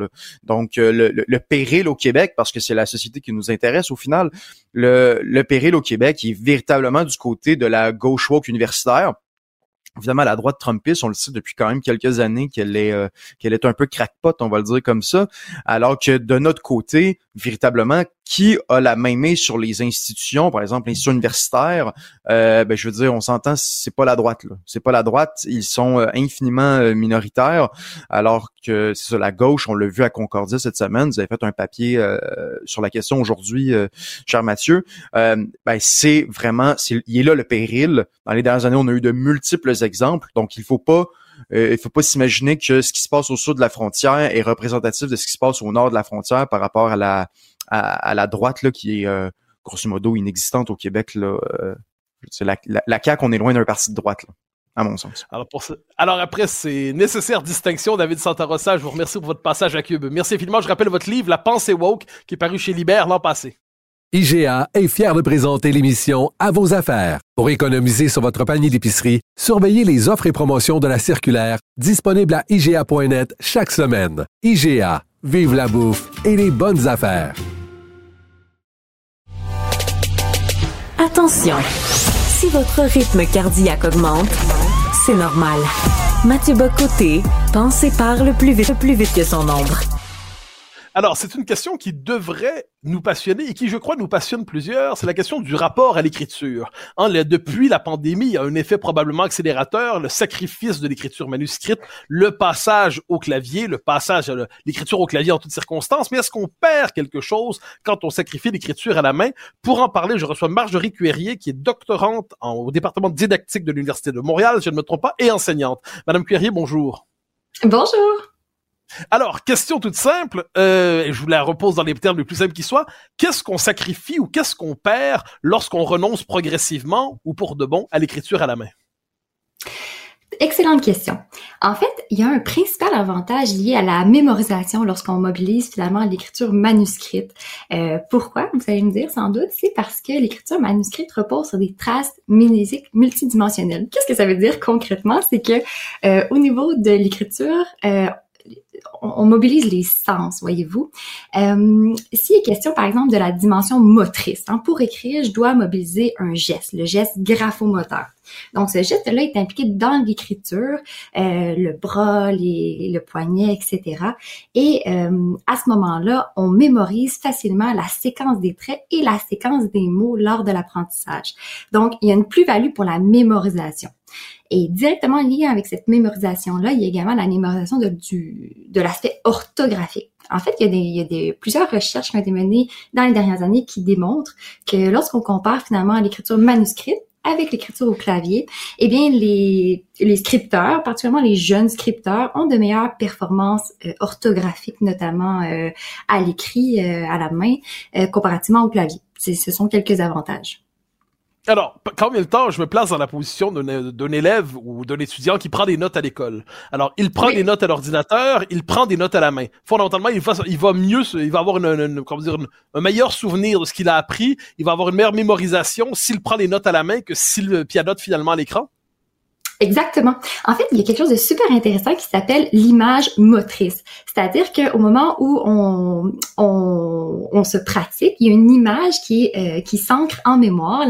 Donc le, le, péril au Québec, parce que c'est la société qui nous intéresse au final, le, le péril au Québec est véritablement du côté de la gauche woke universitaire Évidemment, la droite trumpiste, on le sait depuis quand même quelques années qu'elle est euh, qu'elle est un peu crackpot, on va le dire comme ça. Alors que de notre côté, véritablement qui a la main sur les institutions, par exemple l'institution universitaire, euh, ben je veux dire, on s'entend, c'est pas la droite là, c'est pas la droite, ils sont euh, infiniment euh, minoritaires, alors que c'est ça, la gauche, on l'a vu à Concordia cette semaine, vous avez fait un papier sur la question aujourd'hui, cher Mathieu, ben c'est vraiment, il est là le péril. Dans les dernières années, on a eu de multiples exemples, donc il faut pas euh, il faut pas s'imaginer que ce qui se passe au sud de la frontière est représentatif de ce qui se passe au nord de la frontière par rapport à la à, la droite là qui est euh, grosso modo inexistante au Québec là. Euh, la, la, la on est loin d'un parti de droite à mon sens. Alors, pour Alors après, c'est nécessaire distinction, David Santarossa. Je vous remercie pour votre passage à Cube. Merci infiniment. Je rappelle votre livre, La pensée woke, qui est paru chez Libère l'an passé. IGA est fier de présenter l'émission À vos affaires. Pour économiser sur votre panier d'épicerie, surveillez les offres et promotions de la circulaire disponible à IGA.net chaque semaine. IGA, vive la bouffe et les bonnes affaires. Attention, si votre rythme cardiaque augmente, c'est normal. Mathieu Bocoté pense et parle plus vite, plus vite que son ombre. Alors, c'est une question qui devrait nous passionner et qui, je crois, nous passionne plusieurs. C'est la question du rapport à l'écriture. Hein, depuis la pandémie, il y a un effet probablement accélérateur, le sacrifice de l'écriture manuscrite, le passage au clavier, le passage à l'écriture au clavier en toutes circonstances. Mais est-ce qu'on perd quelque chose quand on sacrifie l'écriture à la main? Pour en parler, je reçois Marjorie Cuérier, qui est doctorante au département didactique de l'Université de Montréal, je ne me trompe pas, et enseignante. Madame Cuérier, bonjour. Bonjour. Alors, question toute simple, euh, je vous la repose dans les termes les plus simples qui soient. Qu'est-ce qu'on sacrifie ou qu'est-ce qu'on perd lorsqu'on renonce progressivement ou pour de bon à l'écriture à la main? Excellente question. En fait, il y a un principal avantage lié à la mémorisation lorsqu'on mobilise finalement l'écriture manuscrite. Euh, pourquoi? Vous allez me dire sans doute, c'est parce que l'écriture manuscrite repose sur des traces mnésiques multidimensionnelles. Qu'est-ce que ça veut dire concrètement? C'est que euh, au niveau de l'écriture, on, mobilise les sens, voyez-vous. Euh, S'il est question, par exemple, de la dimension motrice, hein, pour écrire, je dois mobiliser un geste, le geste graphomoteur. Donc, ce geste-là est impliqué dans l'écriture, euh, le bras, les, le poignet, etc. Et euh, à ce moment-là, on mémorise facilement la séquence des traits et la séquence des mots lors de l'apprentissage. Donc, il y a une plus-value pour la mémorisation. Et directement lié avec cette mémorisation-là, il y a également la mémorisation de, du, de l'aspect orthographique. En fait, il y, a des, il y a des, plusieurs recherches qui ont été menées dans les dernières années qui démontrent que lorsqu'on compare finalement l'écriture manuscrite avec l'écriture au clavier, eh bien, les, les scripteurs, particulièrement les jeunes scripteurs, ont de meilleures performances euh, orthographiques, notamment euh, à l'écrit, euh, à la main, comparativement au clavier. Ce sont quelques avantages. Alors, combien de temps je me place dans la position d'un élève ou d'un étudiant qui prend des notes à l'école? Alors, il prend des notes à l'ordinateur, il prend des notes à la main. Fondamentalement, il va, il va mieux, il va avoir une, comment dire, un meilleur souvenir de ce qu'il a appris, il va avoir une meilleure mémorisation s'il prend les notes à la main que s'il pianote finalement à l'écran. Exactement. En fait, il y a quelque chose de super intéressant qui s'appelle l'image motrice. C'est-à-dire qu'au moment où on, on, on, se pratique, il y a une image qui, euh, qui s'ancre en mémoire,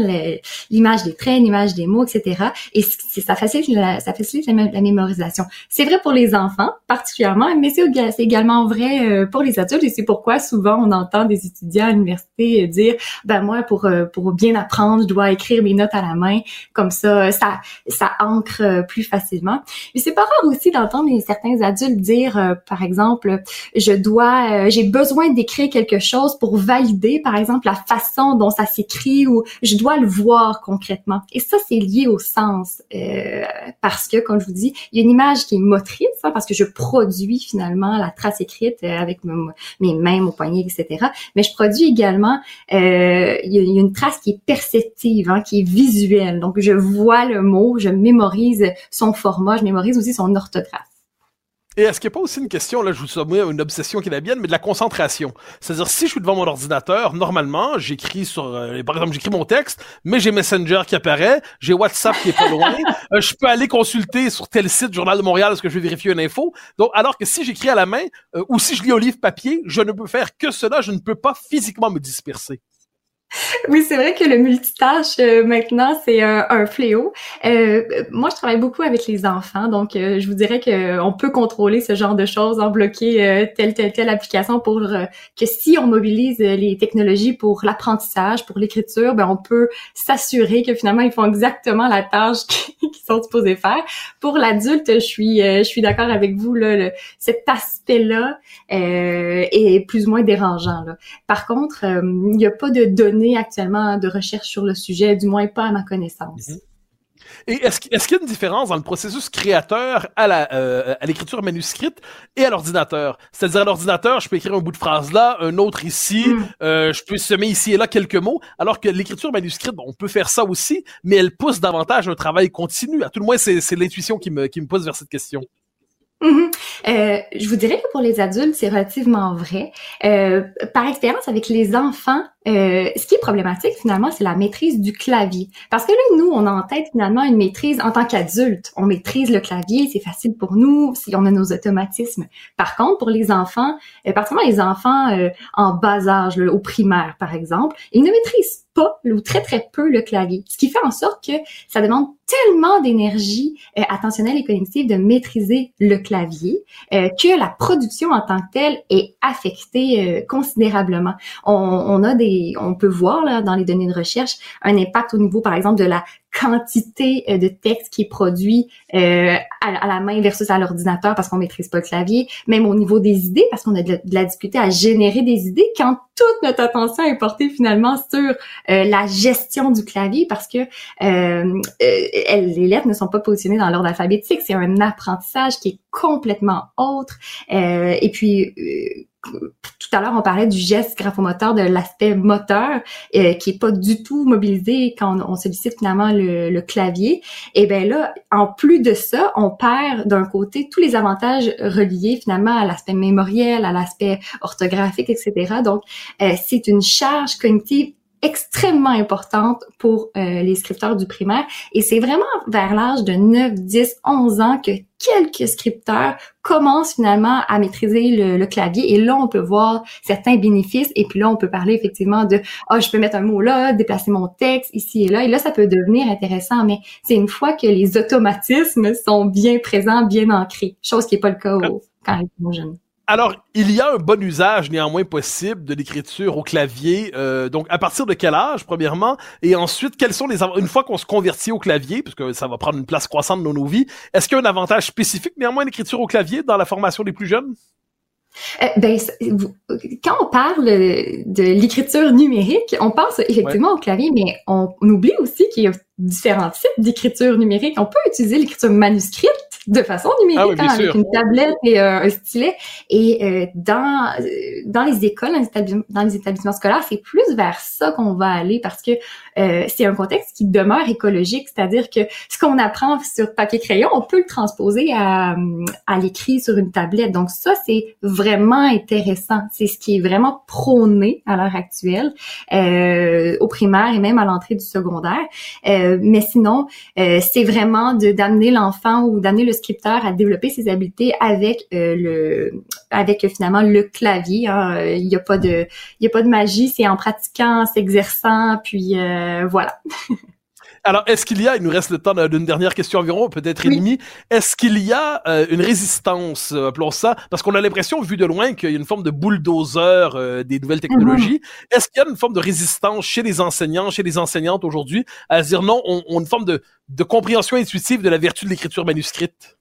l'image des traits, l'image des mots, etc. Et ça facilite la, ça facilite la, mémorisation. C'est vrai pour les enfants particulièrement, mais c'est également vrai euh, pour les adultes. Et c'est pourquoi souvent on entend des étudiants à l'université dire, ben moi pour euh, pour bien apprendre, je dois écrire mes notes à la main. Comme ça, ça ça ancre euh, plus facilement. Mais c'est pas rare aussi d'entendre certains adultes dire, euh, par exemple, je dois, euh, j'ai besoin d'écrire quelque chose pour valider, par exemple, la façon dont ça s'écrit ou je dois le voir concrètement. Et ça, c'est lié au sens parce que, comme je vous dis, il y a une image qui est motrice, hein, parce que je produis finalement la trace écrite avec mes mains, mon poignet, etc. Mais je produis également, il y, a, une trace qui est perceptive, hein, qui est visuelle. Donc, je vois le mot, je mémorise son format, je mémorise aussi son orthographe. Et est-ce qu'il n'y a pas aussi une question, là, je vous soumets une obsession qui est la mienne, mais de la concentration. C'est-à-dire, si je suis devant mon ordinateur, normalement, j'écris sur, euh, par exemple, j'écris mon texte, mais j'ai Messenger qui apparaît, j'ai WhatsApp qui est pas loin, euh, je peux aller consulter sur tel site, Journal de Montréal, est-ce que je vais vérifier une info? Donc, alors que si j'écris à la main, euh, ou si je lis au livre papier, je ne peux faire que cela, je ne peux pas physiquement me disperser. Oui, c'est vrai que le multitâche euh, maintenant c'est un fléau. Euh, moi, je travaille beaucoup avec les enfants, donc euh, je vous dirais que on peut contrôler ce genre de choses, en bloquer telle telle telle application pour que si on mobilise les technologies pour l'apprentissage, pour l'écriture, ben on peut s'assurer que finalement ils font exactement la tâche qu'ils sont supposés faire. Pour l'adulte, je suis je suis d'accord avec vous là, cet aspect-là est plus ou moins dérangeant. Là. Par contre, il n'y a pas de données actuellement de recherche sur le sujet, du moins pas à ma connaissance. Mhm. Et est-ce qu'il y a une différence dans le processus créateur à euh, à l'écriture manuscrite et à l'ordinateur? C'est-à-dire à l'ordinateur, je peux écrire un bout de phrase là, un autre ici, hmm. euh, je peux semer ici et là quelques mots, alors que l'écriture manuscrite, on peut faire ça aussi, mais elle pousse davantage un travail continu. À tout le moins, c'est l'intuition qui me qui me pousse vers cette question. Mhm. Euh, je vous dirais que pour les adultes, c'est relativement vrai. Euh, par expérience avec les enfants, euh, ce qui est problématique finalement, c'est la maîtrise du clavier. Parce que là, nous, on a en tête finalement une maîtrise en tant qu'adulte. On maîtrise le clavier, c'est facile pour nous si on a nos automatismes. Par contre, pour les enfants, euh, particulièrement les enfants euh, en bas âge, au primaire par exemple, ils ne maîtrisent pas ou très très peu le clavier. Ce qui fait en sorte que ça demande tellement d'énergie euh, attentionnelle et cognitive de maîtriser le clavier euh, que la production en tant que telle est affectée considérablement. On, on, a des, on peut voir là dans les données de recherche un impact au niveau par exemple de la quantité euh, de texte qui est produit euh, à, la main versus à l'ordinateur parce qu'on maîtrise pas le clavier, même au niveau des idées parce qu'on a de la, difficulté à générer des idées quand toute notre attention est portée finalement sur euh, la gestion du clavier parce que euh, les lettres ne sont pas positionnées dans l'ordre alphabétique, c'est un apprentissage qui est complètement autre. Et puis tout à l'heure, on parlait du geste graphomoteur, de l'aspect moteur, euh, qui est pas du tout mobilisé quand on, sollicite finalement le, clavier. Et ben là, en plus de ça, on perd d'un côté tous les avantages reliés finalement à l'aspect mémoriel, à l'aspect orthographique, etc. Donc, euh, c'est une charge cognitive extrêmement importante pour euh, les scripteurs du primaire. Et c'est vraiment vers l'âge de 9, 10, 11 ans que quelques scripteurs commencent finalement à maîtriser le, clavier. Et là, on peut voir certains bénéfices. Et puis là, on peut parler effectivement de, ah, oh, je peux mettre un mot là, déplacer mon texte ici et là. Et là, ça peut devenir intéressant. Mais c'est une fois que les automatismes sont bien présents, bien ancrés. Chose qui n'est pas le cas au, quand ils sont jeunes. Alors, il y a un bon usage néanmoins possible de l'écriture au clavier. Euh, donc, à partir de quel âge, premièrement, et ensuite, quels sont les une fois qu'on se convertit au clavier, parce que ça va prendre une place croissante dans nos vies, est-ce qu'il y a un avantage spécifique néanmoins l'écriture au clavier dans la formation des plus jeunes? Euh, ben, quand on parle de l'écriture numérique, on pense effectivement au clavier, mais on, on oublie aussi qu'il y a différents types d'écriture numérique. On peut utiliser l'écriture manuscrite de façon numérique, ah hein, avec une tablette et euh, un stylet. Et euh, dans euh, dans les écoles, dans les, établissements, scolaires, c'est plus vers ça qu'on va aller parce que c'est un contexte qui demeure écologique, c'est-à-dire que ce qu'on apprend sur papier crayon, on peut le transposer à, à l'écrit sur une tablette. Donc ça, c'est vraiment intéressant. C'est ce qui est vraiment prôné à l'heure actuelle au primaire et même à l'entrée du secondaire. mais sinon, c'est vraiment d'amener l'enfant ou d'amener le scripteur à développer ses habiletés avec euh, le avec finalement le clavier. Hein. Il n'y a pas de magie, c'est en pratiquant, en s'exerçant, puis euh, voilà. Alors, est-ce qu'il y a, il nous reste le temps d'une dernière question environ, peut-être oui. est-ce qu'il y a euh, une résistance, appelons ça, parce qu'on a l'impression, vu de loin, qu'il y a une forme de bulldozer des nouvelles technologies. Mm-hmm. Est-ce qu'il y a une forme de résistance chez les enseignants, chez les enseignantes aujourd'hui, à dire non, on, on une forme de, de compréhension intuitive de la vertu de l'écriture manuscrite?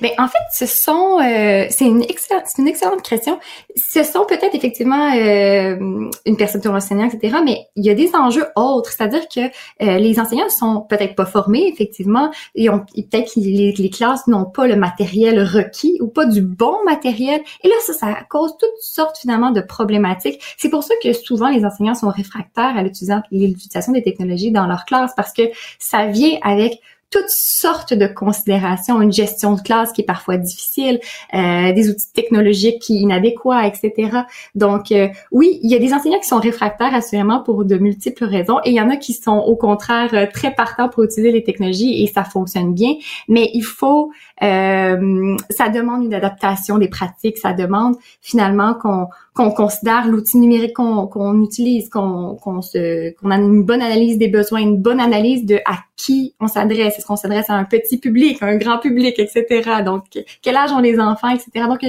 Ben, en fait, ce sont, euh, c'est une excellente, une excellente question. Ce sont peut-être effectivement euh, une perception enseignant, etc. Mais il y a des enjeux autres, c'est-à-dire que euh, les enseignants sont peut-être pas formés, effectivement, et, ont, peut-être que les, les, classes n'ont pas le matériel requis ou pas du bon matériel. Et là, ça, ça cause toutes sortes finalement de problématiques. C'est pour ça que souvent les enseignants sont réfractaires à l'utilisation des technologies dans leur classe parce que ça vient avec toutes sortes de considérations, une gestion de classe qui est parfois difficile, euh, des outils technologiques qui inadéquats, etc. Donc euh, oui, il y a des enseignants qui sont réfractaires assurément pour de multiples raisons et il y en a qui sont au contraire euh, très partants pour utiliser les technologies et ça fonctionne bien, mais il faut ça demande une adaptation des pratiques, ça demande finalement qu'on qu'on considère l'outil numérique qu'on utilise, qu'on qu'on se qu'on a une bonne analyse des besoins, une bonne analyse de à qui on s'adresse, est-ce qu'on s'adresse à un petit public, un grand public, etc. Donc quel âge ont les enfants, etc. Donc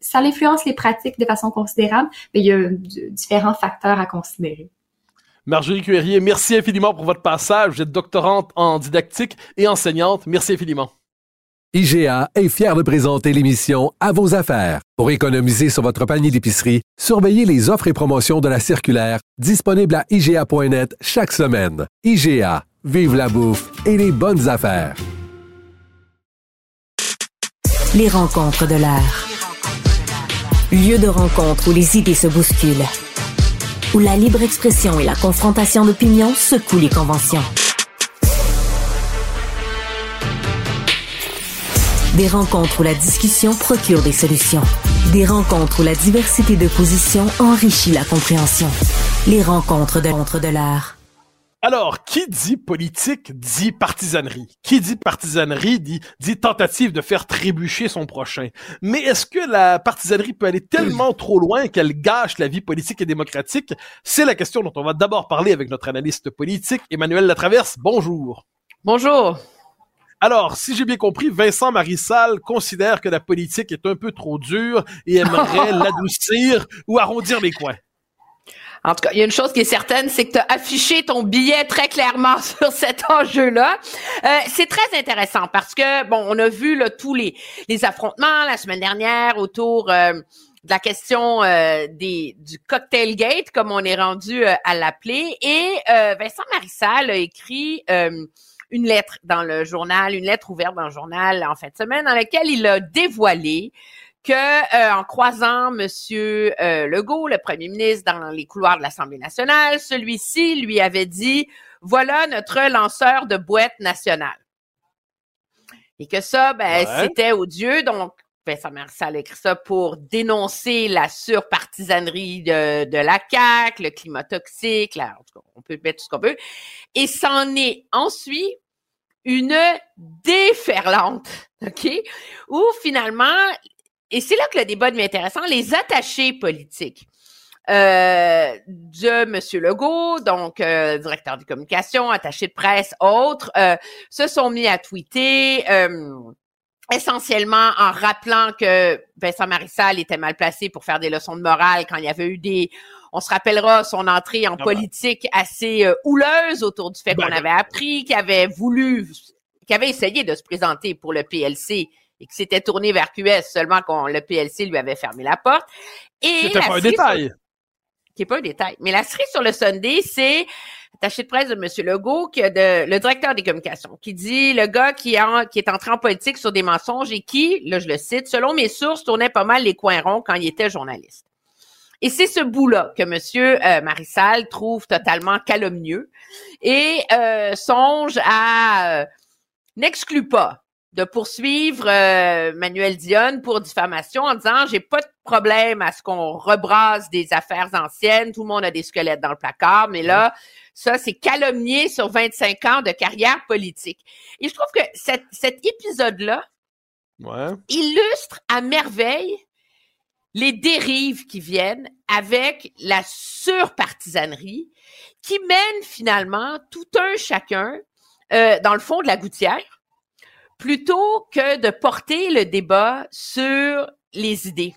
ça influence les pratiques de façon considérable, mais il y a différents facteurs à considérer. Marjorie Cuérier, merci infiniment pour votre passage. Vous êtes doctorante en didactique et enseignante. Merci infiniment. IGA est fier de présenter l'émission À vos affaires. Pour économiser sur votre panier d'épicerie, surveillez les offres et promotions de la circulaire disponible à IGA.net chaque semaine. IGA, vive la bouffe et les bonnes affaires. Les rencontres de l'art. Lieu de rencontre où les idées se bousculent. Où la libre expression et la confrontation d'opinions secouent les conventions. Des rencontres où la discussion procure des solutions. Des rencontres où la diversité de positions enrichit la compréhension. Les rencontres de l'entre de l'art. Alors, qui dit politique dit partisanerie. Qui dit partisanerie dit, dit tentative de faire trébucher son prochain. Mais est-ce que la partisanerie peut aller tellement trop loin qu'elle gâche la vie politique et démocratique? C'est la question dont on va d'abord parler avec notre analyste politique, Emmanuel Latraverse. Bonjour. Bonjour. Alors, si j'ai bien compris, Vincent Marissal considère que la politique est un peu trop dure et aimerait l'adoucir ou arrondir les coins. En tout cas, il y a une chose qui est certaine, c'est que tu as affiché ton billet très clairement sur cet enjeu-là. Euh, c'est très intéressant parce que, bon, on a vu là, tous les, les affrontements la semaine dernière autour euh, de la question euh, des, du cocktail gate, comme on est rendu à l'appeler. Et Vincent Marissal a écrit une lettre dans le journal, une lettre ouverte dans le journal en fin de semaine, dans laquelle il a dévoilé que euh, en croisant Monsieur euh, Legault, le Premier ministre, dans les couloirs de l'Assemblée nationale, celui-ci lui avait dit voilà notre lanceur de boîte nationale. Et que ça, ben, c'était odieux. Donc, Vincent Marissal a écrit ça pour dénoncer la surpartisanerie de, la CAQ, le climat toxique, en tout cas, on peut mettre tout ce qu'on veut. Et c'en est ensuite une déferlante, OK? Où finalement, et c'est là que le débat devient intéressant, les attachés politiques euh, de M. Legault, donc euh, directeur de communication, attaché de presse, autres, euh, se sont mis à tweeter essentiellement en rappelant que Vincent Marissal était mal placé pour faire des leçons de morale quand il y avait eu des on se rappellera son entrée en ah ben. politique assez euh, houleuse autour du fait ben qu'on avait appris qu'il avait voulu qu'il avait essayé de se présenter pour le PLC et qu'il s'était tourné vers QS seulement quand le PLC lui avait fermé la porte. Et C'était pas un détail. Qui est pas un détail. Mais la série sur le Sunday, c'est attaché de presse de M. Legault, qui de, le directeur des communications, qui dit le gars qui, qui est entré en politique sur des mensonges et qui, là je le cite, selon mes sources, tournait pas mal les coins ronds quand il était journaliste. Et c'est ce bout-là que Monsieur euh, Marissal trouve totalement calomnieux et euh, songe à euh, n'exclut pas de poursuivre euh, Manuel Dionne pour diffamation en disant j'ai pas de problème à ce qu'on rebrasse des affaires anciennes, tout le monde a des squelettes dans le placard, mais là ça c'est calomnier sur 25 ans de carrière politique. Et je trouve que cet épisode là illustre à merveille les dérives qui viennent avec la surpartisanerie qui mène finalement tout un chacun euh, dans le fond de la gouttière plutôt que de porter le débat sur les idées.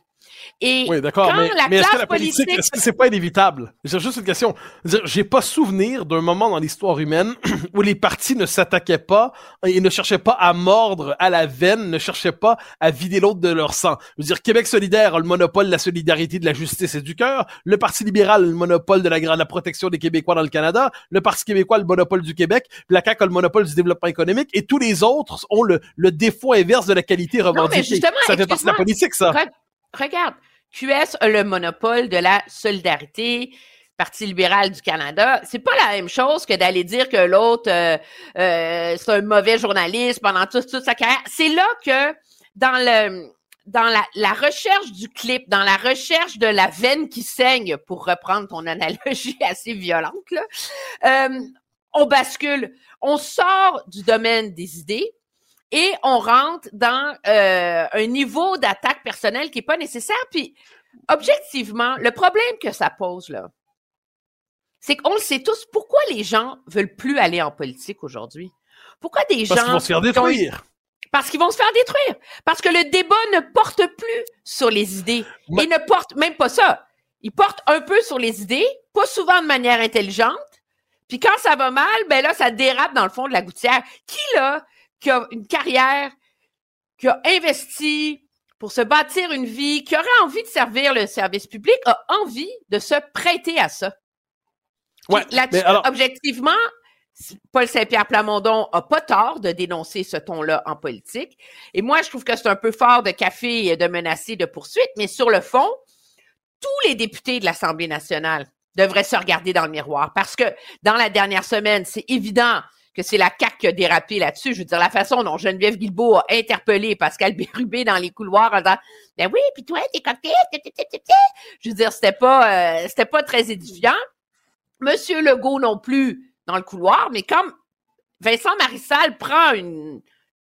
Et oui, d'accord, mais, mais est-ce que la politique, est-ce que c'est pas inévitable? J'ai juste une question. J'ai pas souvenir d'un moment dans l'histoire humaine où les partis ne s'attaquaient pas et ne cherchaient pas à mordre à la veine, ne cherchaient pas à vider l'autre de leur sang. Je veux dire, Québec solidaire a le monopole de la solidarité, de la justice et du cœur. Le Parti libéral a le monopole de la, la protection des Québécois dans le Canada. Le Parti québécois a le monopole du Québec. La CAQ a le monopole du développement économique. Et tous les autres ont le, le défaut inverse de la qualité revendiquée. ça fait partie de la politique, ça. Regarde, QS a le monopole de la solidarité. Parti libéral du Canada, c'est pas la même chose que d'aller dire que l'autre euh, euh, c'est un mauvais journaliste pendant toute, sa carrière. C'est là que dans le dans la, recherche du clip, dans la recherche de la veine qui saigne, pour reprendre ton analogie assez violente, euh, on bascule, on sort du domaine des idées, et on rentre dans euh, un niveau d'attaque personnelle qui est pas nécessaire. Puis objectivement, le problème que ça pose, là, c'est qu'on le sait tous, pourquoi les gens veulent plus aller en politique aujourd'hui? Pourquoi des gens... Parce qu'ils vont se faire détruire. Parce qu'ils vont se faire détruire. Parce que le débat ne porte plus sur les idées. Il ne porte même pas ça. Il porte un peu sur les idées, pas souvent de manière intelligente. Puis quand ça va mal, ben là, ça dérape dans le fond de la gouttière. Qui, là, qui a une carrière, qui a investi pour se bâtir une vie, qui aurait envie de servir le service public, a envie de se prêter à ça. Ouais, Là-dessus, alors- objectivement, Paul Saint-Pierre Plamondon a pas tort de dénoncer ce ton-là en politique. Et moi, je trouve que c'est un peu fort de café et de menacer de poursuite, mais sur le fond, tous les députés de l'Assemblée nationale devraient se regarder dans le miroir parce que dans la dernière semaine, c'est évident que c'est la CAQ qui a dérapé là-dessus. Je veux dire, la façon dont Geneviève Guilbeault a interpellé Pascal Bérubé dans les couloirs en disant « Ben oui, puis toi, t'es t'es. Je veux dire, c'était pas, euh, c'était pas très édifiant. Monsieur Legault non plus dans le couloir, mais comme Vincent Marissal prend une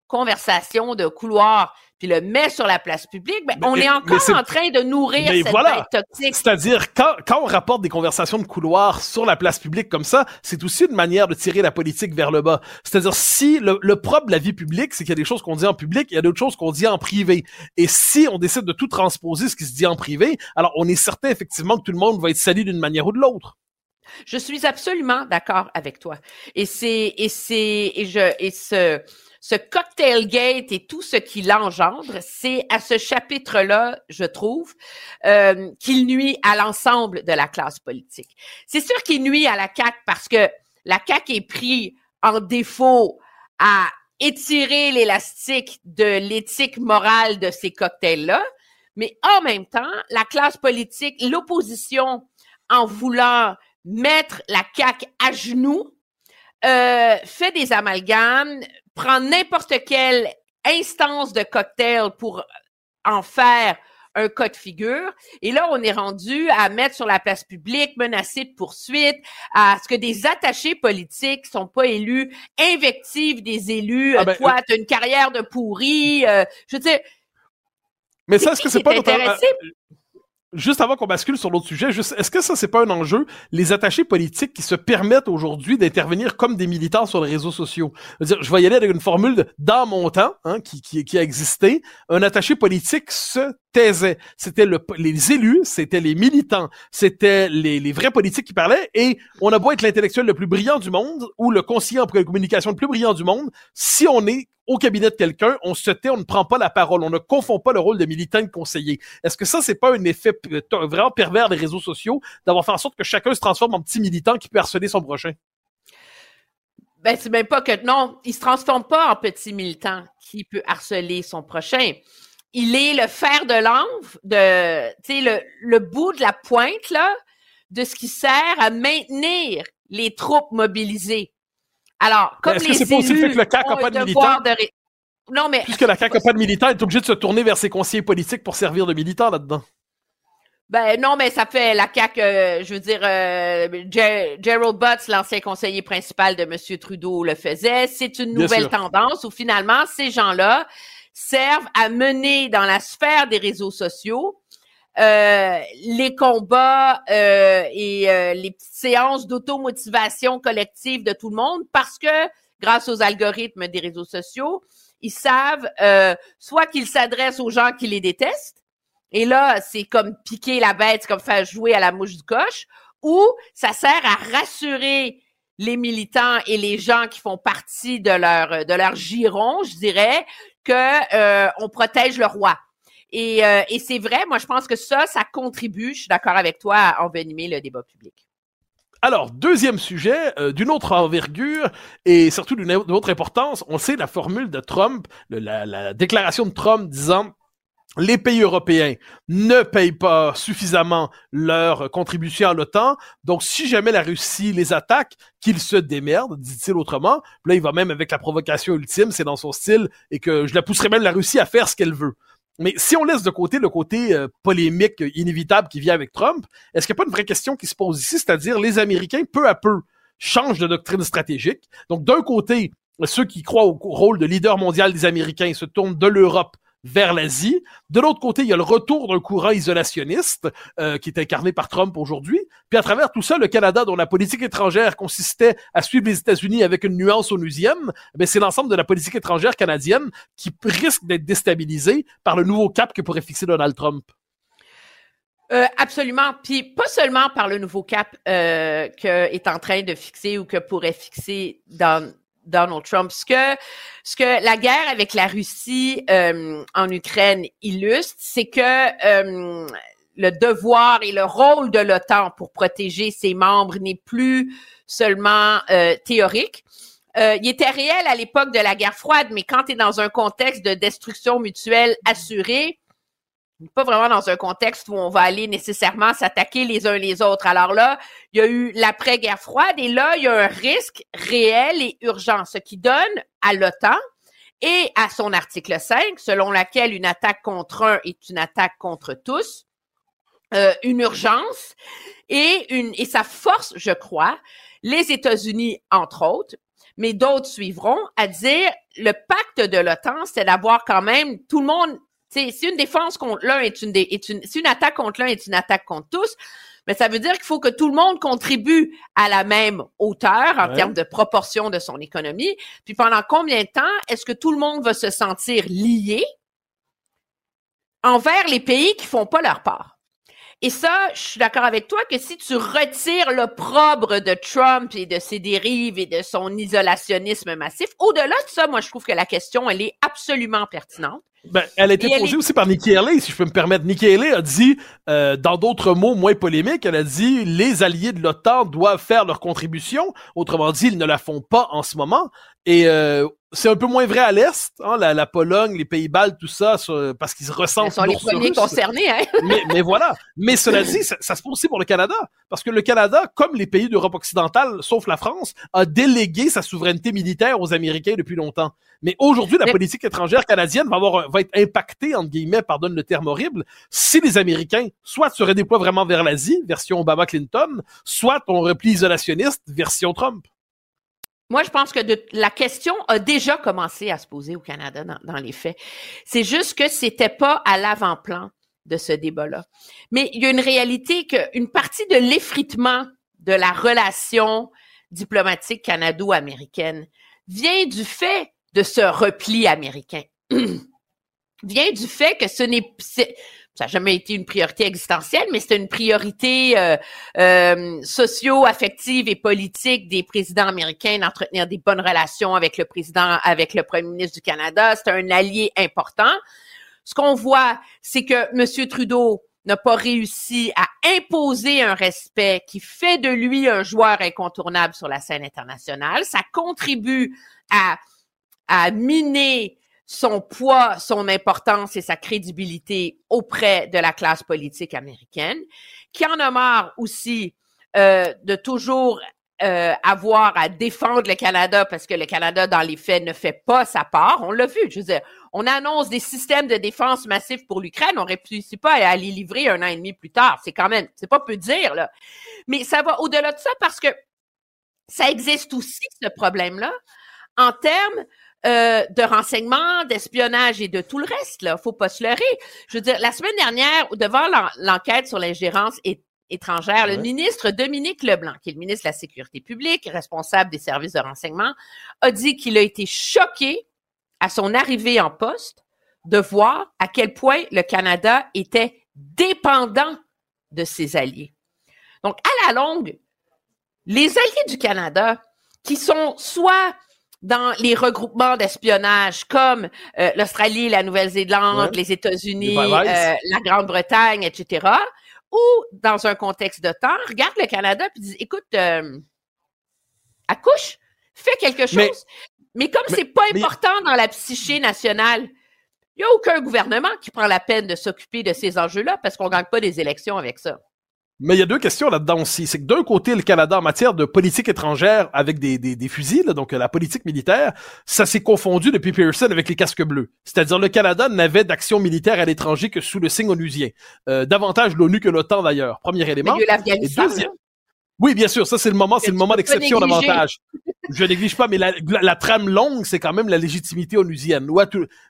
conversation de couloir puis le met sur la place publique, ben, Mais- on est encore en train de nourrir Mais cette voilà. toxique. C'est-à-dire, quand, quand on rapporte des conversations de couloir sur la place publique comme ça, c'est aussi une manière de tirer la politique vers le bas. C'est-à-dire, si le, le propre de la vie publique, c'est qu'il y a des choses qu'on dit en public, il y a d'autres choses qu'on dit en privé. Et si on décide de tout transposer ce qui se dit en privé, alors on est certain effectivement que tout le monde va être sali d'une manière ou de l'autre. Je suis absolument d'accord avec toi. Et c'est et c'est et je et ce ce cocktail gate et tout ce qui l'engendre, c'est à ce chapitre-là, je trouve, euh, qu'il nuit à l'ensemble de la classe politique. C'est sûr qu'il nuit à la CAQ parce que la CAQ est pris en défaut à étirer l'élastique de l'éthique morale de ces cocktails-là, mais en même temps, la classe politique, l'opposition, en voulant mettre la CAQ à genoux, euh, fait des amalgames, prend n'importe quelle instance de cocktail pour en faire un cas de figure. Et là, on est rendu à mettre sur la place publique, menacer de poursuite, à ce que des attachés politiques sont pas élus, invectives des élus, Ah euh, ben, toi, t'as une carrière de pourri, euh, je veux dire, Mais ça, c'est est-ce que c'est pas notamment-? Juste avant qu'on bascule sur l'autre sujet, juste, est-ce que ça, c'est pas un enjeu, les attachés politiques qui se permettent aujourd'hui d'intervenir comme des militants sur les réseaux sociaux? Je, dire, je vais y aller avec une formule de, dans mon temps, hein, qui, qui, qui a existé. Un attaché politique se C'était le, les élus, c'était les militants, c'était les, vrais politiques qui parlaient, et on a beau être l'intellectuel le plus brillant du monde, ou le conseiller en communication le plus brillant du monde, si on est au cabinet de quelqu'un, on se tait, on ne prend pas la parole, on ne confond pas le rôle de militant et de conseiller. Est-ce que ça, c'est pas un effet vraiment pervers des réseaux sociaux d'avoir fait en sorte que chacun se transforme en petit militant qui peut harceler son prochain? Ben, c'est même pas que, non, il se transforme pas en petit militant qui peut harceler son prochain. Il est le fer de lance de, tu sais, le, le bout de la pointe, là, de ce qui sert à maintenir les troupes mobilisées. Alors, comme est-ce que les c'est pas aussi le élus fait que le CAQ a ont pas de devoir de ré- Non, mais Puisque la CAQ n'a pas de militant, elle est obligée de se tourner vers ses conseillers politiques pour servir de militant là-dedans. Ben non, mais ça fait la CAQ, euh, je veux dire, euh, Ger- Gerald Butts, l'ancien conseiller principal de M. Trudeau, le faisait. C'est une nouvelle tendance où finalement, ces gens-là servent à mener dans la sphère des réseaux sociaux euh, les combats euh, et euh, les petites séances d'automotivation collective de tout le monde parce que grâce aux algorithmes des réseaux sociaux, ils savent euh, soit qu'ils s'adressent aux gens qui les détestent, et là, c'est comme piquer la bête, comme faire jouer à la mouche du coche, ou ça sert à rassurer les militants et les gens qui font partie de leur de leur giron, je dirais, que euh, on protège le roi. Et, euh, et c'est vrai, moi je pense que ça, ça contribue, je suis d'accord avec toi, à envenimer le débat public. Alors, deuxième sujet, euh, d'une autre envergure et surtout d'une au- d'une autre importance, on sait la formule de Trump, la déclaration de Trump disant les pays européens ne payent pas suffisamment leur contribution à l'OTAN, donc si jamais la Russie les attaque, qu'ils se démerdent, dit-il autrement. Puis Là, il va même avec la provocation ultime, c'est dans son style, et que je la pousserai même la Russie à faire ce qu'elle veut. Mais si on laisse de côté le côté euh, polémique inévitable qui vient avec Trump, est-ce qu'il n'y a pas une vraie question qui se pose ici, c'est-à-dire les Américains, peu à peu, changent de doctrine stratégique. Donc, d'un côté, ceux qui croient au rôle de leader mondial des Américains se tournent de l'Europe vers l'Asie. De l'autre côté, il y a le retour d'un courant isolationniste euh, qui est incarné par Trump aujourd'hui. Puis à travers tout ça, le Canada, dont la politique étrangère consistait à suivre les États-Unis avec une nuance onusienne, ben c'est l'ensemble de la politique étrangère canadienne qui risque d'être déstabilisée par le nouveau cap que pourrait fixer Donald Trump. Euh, absolument. Puis pas seulement par le nouveau cap euh, que est en train de fixer ou que pourrait fixer dans Donald Trump. Ce que, ce que la guerre avec la Russie euh, en Ukraine illustre, c'est que euh, le devoir et le rôle de l'OTAN pour protéger ses membres n'est plus seulement euh, théorique. il était réel à l'époque de la guerre froide, mais quand tu es dans un contexte de destruction mutuelle assurée, pas vraiment dans un contexte où on va aller nécessairement s'attaquer les uns les autres. Alors là, il y a eu l'après-guerre froide et là, il y a un risque réel et urgent, ce qui donne à l'OTAN et à son article 5, selon laquelle une attaque contre un est une attaque contre tous, euh, une urgence et une et ça force, je crois, les États-Unis entre autres, mais d'autres suivront à dire le pacte de l'OTAN, c'est d'avoir quand même tout le monde si une défense contre l'un est une, est une, si une attaque contre l'un est une attaque contre tous, mais ça veut dire qu'il faut que tout le monde contribue à la même hauteur en termes de proportion de son économie. Puis pendant combien de temps est-ce que tout le monde va se sentir lié envers les pays qui font pas leur part? Et ça, je suis d'accord avec toi que si tu retires l'opprobre de Trump et de ses dérives et de son isolationnisme massif, au-delà de ça, moi, je trouve que la question, elle est absolument pertinente. Ben, elle a été posée aussi par Nikki Haley, si je peux me permettre. Nikki Haley a dit, euh, dans d'autres mots moins polémiques, elle a dit les alliés de l'OTAN doivent faire leur contribution. Autrement dit, ils ne la font pas en ce moment. Et euh, c'est un peu moins vrai à l'Est, hein, la, la, Pologne, les Pays-Bas, tout ça, parce qu'ils se ressentent. Ils sont les premiers concernés, hein? mais, mais, voilà. Mais cela dit, ça, ça, se pose aussi pour le Canada. Parce que le Canada, comme les pays d'Europe occidentale, sauf la France, a délégué sa souveraineté militaire aux Américains depuis longtemps. Mais aujourd'hui, la politique étrangère canadienne va avoir, va être impactée, entre guillemets, pardonne le terme horrible, si les Américains, soit se redéploient vraiment vers l'Asie, version Obama-Clinton, soit on repli isolationniste, version Trump. Moi, je pense que la question a déjà commencé à se poser au Canada dans, les faits. C'est juste que c'était pas à l'avant-plan de ce débat-là. Mais il y a une réalité qu'une partie de l'effritement de la relation diplomatique canado-américaine vient du fait de ce repli américain. vient du fait que ce n'est ça n'a jamais été une priorité existentielle, mais c'est une priorité euh, euh, socio-affective et politique des présidents américains d'entretenir des bonnes relations avec le président, avec le premier ministre du Canada. C'est un allié important. Ce qu'on voit, c'est que M. Trudeau n'a pas réussi à imposer un respect qui fait de lui un joueur incontournable sur la scène internationale. Ça contribue à, à miner son poids, son importance et sa crédibilité auprès de la classe politique américaine, qui en a marre aussi euh, de toujours euh, avoir à défendre le Canada parce que le Canada, dans les faits, ne fait pas sa part. On l'a vu. Je veux dire, on annonce des systèmes de défense massifs pour l'Ukraine. On ne réussit pas à les livrer un an et demi plus tard. C'est quand même, c'est pas peu dire, là. Mais ça va au-delà de ça parce que ça existe aussi, ce problème-là, en termes euh, de renseignements, d'espionnage et de tout le reste. Là, faut pas se leurrer. Je veux dire, la semaine dernière, devant l'enquête sur l'ingérence étrangère, le ministre Dominique Leblanc, qui est le ministre de la Sécurité publique, responsable des services de renseignement, a dit qu'il a été choqué à son arrivée en poste de voir à quel point le Canada était dépendant de ses alliés. Donc, à la longue, les alliés du Canada, qui sont soit dans les regroupements d'espionnage comme euh, l'Australie, la Nouvelle-Zélande, les États-Unis, euh, la Grande-Bretagne, etc., ou dans un contexte de temps, regarde le Canada puis dis, écoute, euh, accouche, fais quelque chose. Mais, comme c'est pas important dans la psyché nationale, il n'y a aucun gouvernement qui prend la peine de s'occuper de ces enjeux-là parce qu'on gagne pas des élections avec ça. Mais il y a deux questions là-dedans aussi. C'est que d'un côté, le Canada, en matière de politique étrangère avec des, des, des fusils, donc la politique militaire, ça s'est confondu depuis Pearson avec les casques bleus. C'est-à-dire le Canada n'avait d'action militaire à l'étranger que sous le signe onusien. Euh, davantage l'ONU que l'OTAN d'ailleurs. Premier élément. Et deuxième... Oui, bien sûr, ça c'est le moment, c'est le moment d'exception davantage. Je néglige pas, mais la, trame longue, c'est quand même la légitimité onusienne.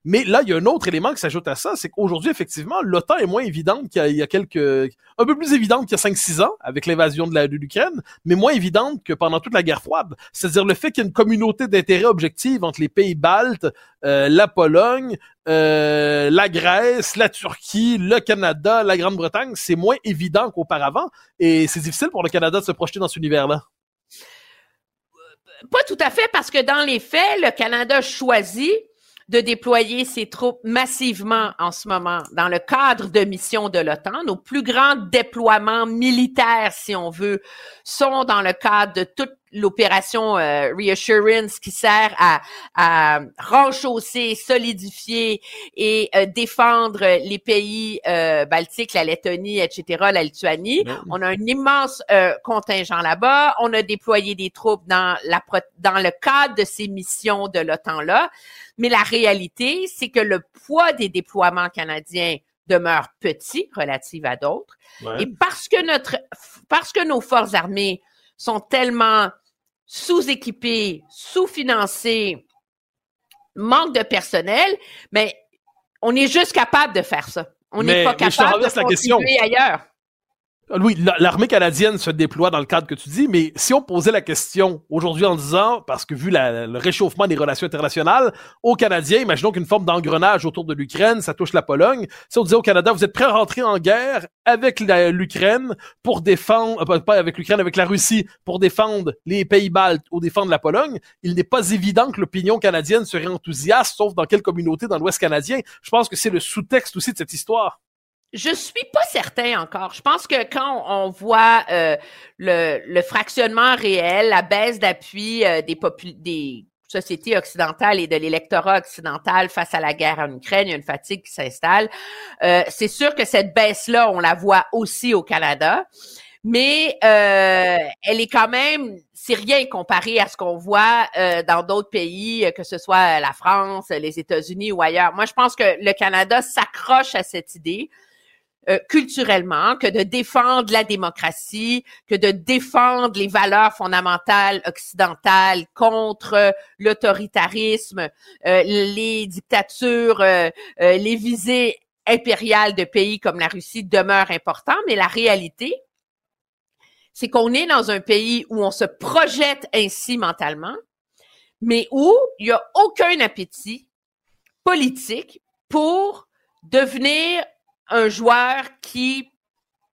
Mais là, il y a un autre élément qui s'ajoute à ça, c'est qu'aujourd'hui, effectivement, l'OTAN est moins évidente qu'il y, a quelques... un peu plus évidente qu'il y a 5-6 ans, avec l'invasion de l'Ukraine, mais moins évidente que pendant toute la guerre froide. C'est-à-dire le fait qu'il y ait une communauté d'intérêts objectifs entre les pays baltes, euh, la Pologne, euh, la Grèce, la Turquie, le Canada, la Grande-Bretagne, c'est moins évident qu'auparavant, et c'est difficile pour le Canada de se projeter dans cet univers-là. Pas tout à fait, parce que dans les faits, le Canada choisit de déployer ses troupes massivement en ce moment dans le cadre de missions de l'OTAN. Nos plus grands déploiements militaires, si on veut, sont dans le cadre de toute l'opération euh, Reassurance qui sert à, à renchausser, solidifier et euh, défendre les pays euh, baltiques, la Lettonie, etc., la Lituanie. Ben On a un immense contingent là-bas. On a déployé des troupes dans, la, dans le cadre de ces missions de l'OTAN-là. Mais la réalité, c'est que le poids des déploiements canadiens demeure petit relative à d'autres. Et parce que notre, parce que nos forces armées sont tellement sous-équipés, sous-financés, manque de personnel, mais on est juste capable de faire ça. On n'est pas capable de continuer ailleurs. Oui, l'armée canadienne se déploie dans le cadre que tu dis, mais si on posait la question aujourd'hui en disant, parce que vu le réchauffement des relations internationales, aux Canadiens, imaginons qu'une forme d'engrenage autour de l'Ukraine, ça touche la Pologne. Si on disait au Canada, vous êtes prêt à rentrer en guerre avec l'Ukraine pour défendre, euh, pas avec l'Ukraine, avec la Russie, pour défendre les Pays-Baltes ou défendre la Pologne, il n'est pas évident que l'opinion canadienne serait enthousiaste, sauf dans quelle communauté dans l'Ouest canadien. Je pense que c'est le sous-texte aussi de cette histoire. Je suis pas certain encore. Je pense que quand on voit euh, le, fractionnement réel, la baisse d'appui euh, des, des sociétés occidentales et de l'électorat occidental face à la guerre en Ukraine, il y a une fatigue qui s'installe. Euh, c'est sûr que cette baisse-là, on la voit aussi au Canada, mais elle est quand même, c'est rien comparé à ce qu'on voit dans d'autres pays, que ce soit la France, les États-Unis ou ailleurs. Moi, je pense que le Canada s'accroche à cette idée euh, culturellement, que de défendre la démocratie, que de défendre les valeurs fondamentales occidentales contre l'autoritarisme, euh, les dictatures, euh, les visées impériales de pays comme la Russie demeurent importants, mais la réalité, c'est qu'on est dans un pays où on se projette ainsi mentalement, mais où il n'y a aucun appétit politique pour devenir un joueur qui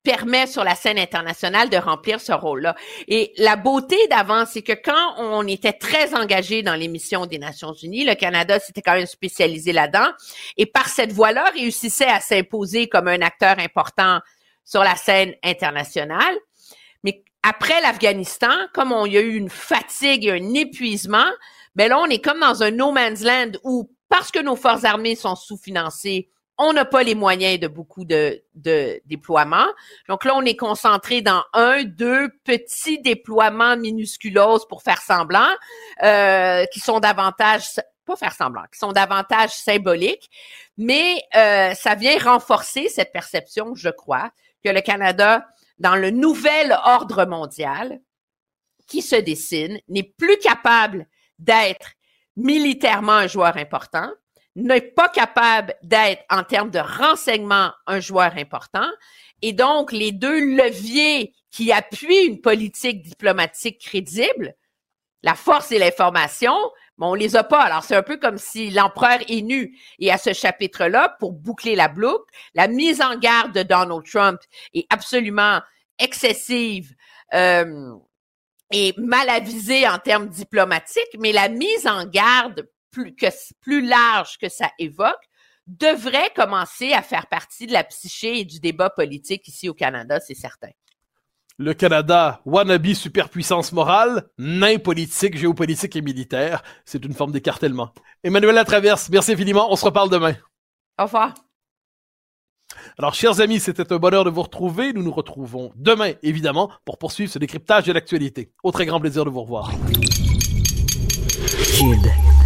permet sur la scène internationale de remplir ce rôle-là. Et la beauté d'avant, c'est que quand on était très engagé dans les missions des Nations Unies, le Canada s'était quand même spécialisé là-dedans, et par cette voie-là, réussissait à s'imposer comme un acteur important sur la scène internationale. Mais après l'Afghanistan, comme on y a eu une fatigue et un épuisement, ben là, on est comme dans un no man's land où, parce que nos forces armées sont sous-financées, on n'a pas les moyens de beaucoup de, déploiements. Donc là, on est concentré dans un, deux petits déploiements minusculos pour faire semblant, euh, qui sont davantage pas faire semblant, qui sont davantage symboliques, mais euh, ça vient renforcer cette perception, je crois, que le Canada, dans le nouvel ordre mondial qui se dessine, n'est plus capable d'être militairement un joueur important, n'est pas capable d'être en termes de renseignement un joueur important. Et donc, les deux leviers qui appuient une politique diplomatique crédible, la force et l'information, mais on les a pas. Alors, c'est un peu comme si l'empereur est nu. Et à ce chapitre-là, pour boucler la boucle, la mise en garde de Donald Trump est absolument excessive euh, et mal avisée en termes diplomatiques, mais la mise en garde plus, que, plus large que ça évoque devrait commencer à faire partie de la psyché et du débat politique ici au Canada, c'est certain. Le Canada, wannabe superpuissance morale, nain politique, géopolitique et militaire, c'est une forme d'écartèlement. Emmanuel Latraverse, merci infiniment, on se reparle demain. Au revoir. Alors, chers amis, c'était un bonheur de vous retrouver. Nous nous retrouvons demain, évidemment, pour poursuivre ce décryptage de l'actualité. Au très grand plaisir de vous revoir. Kid.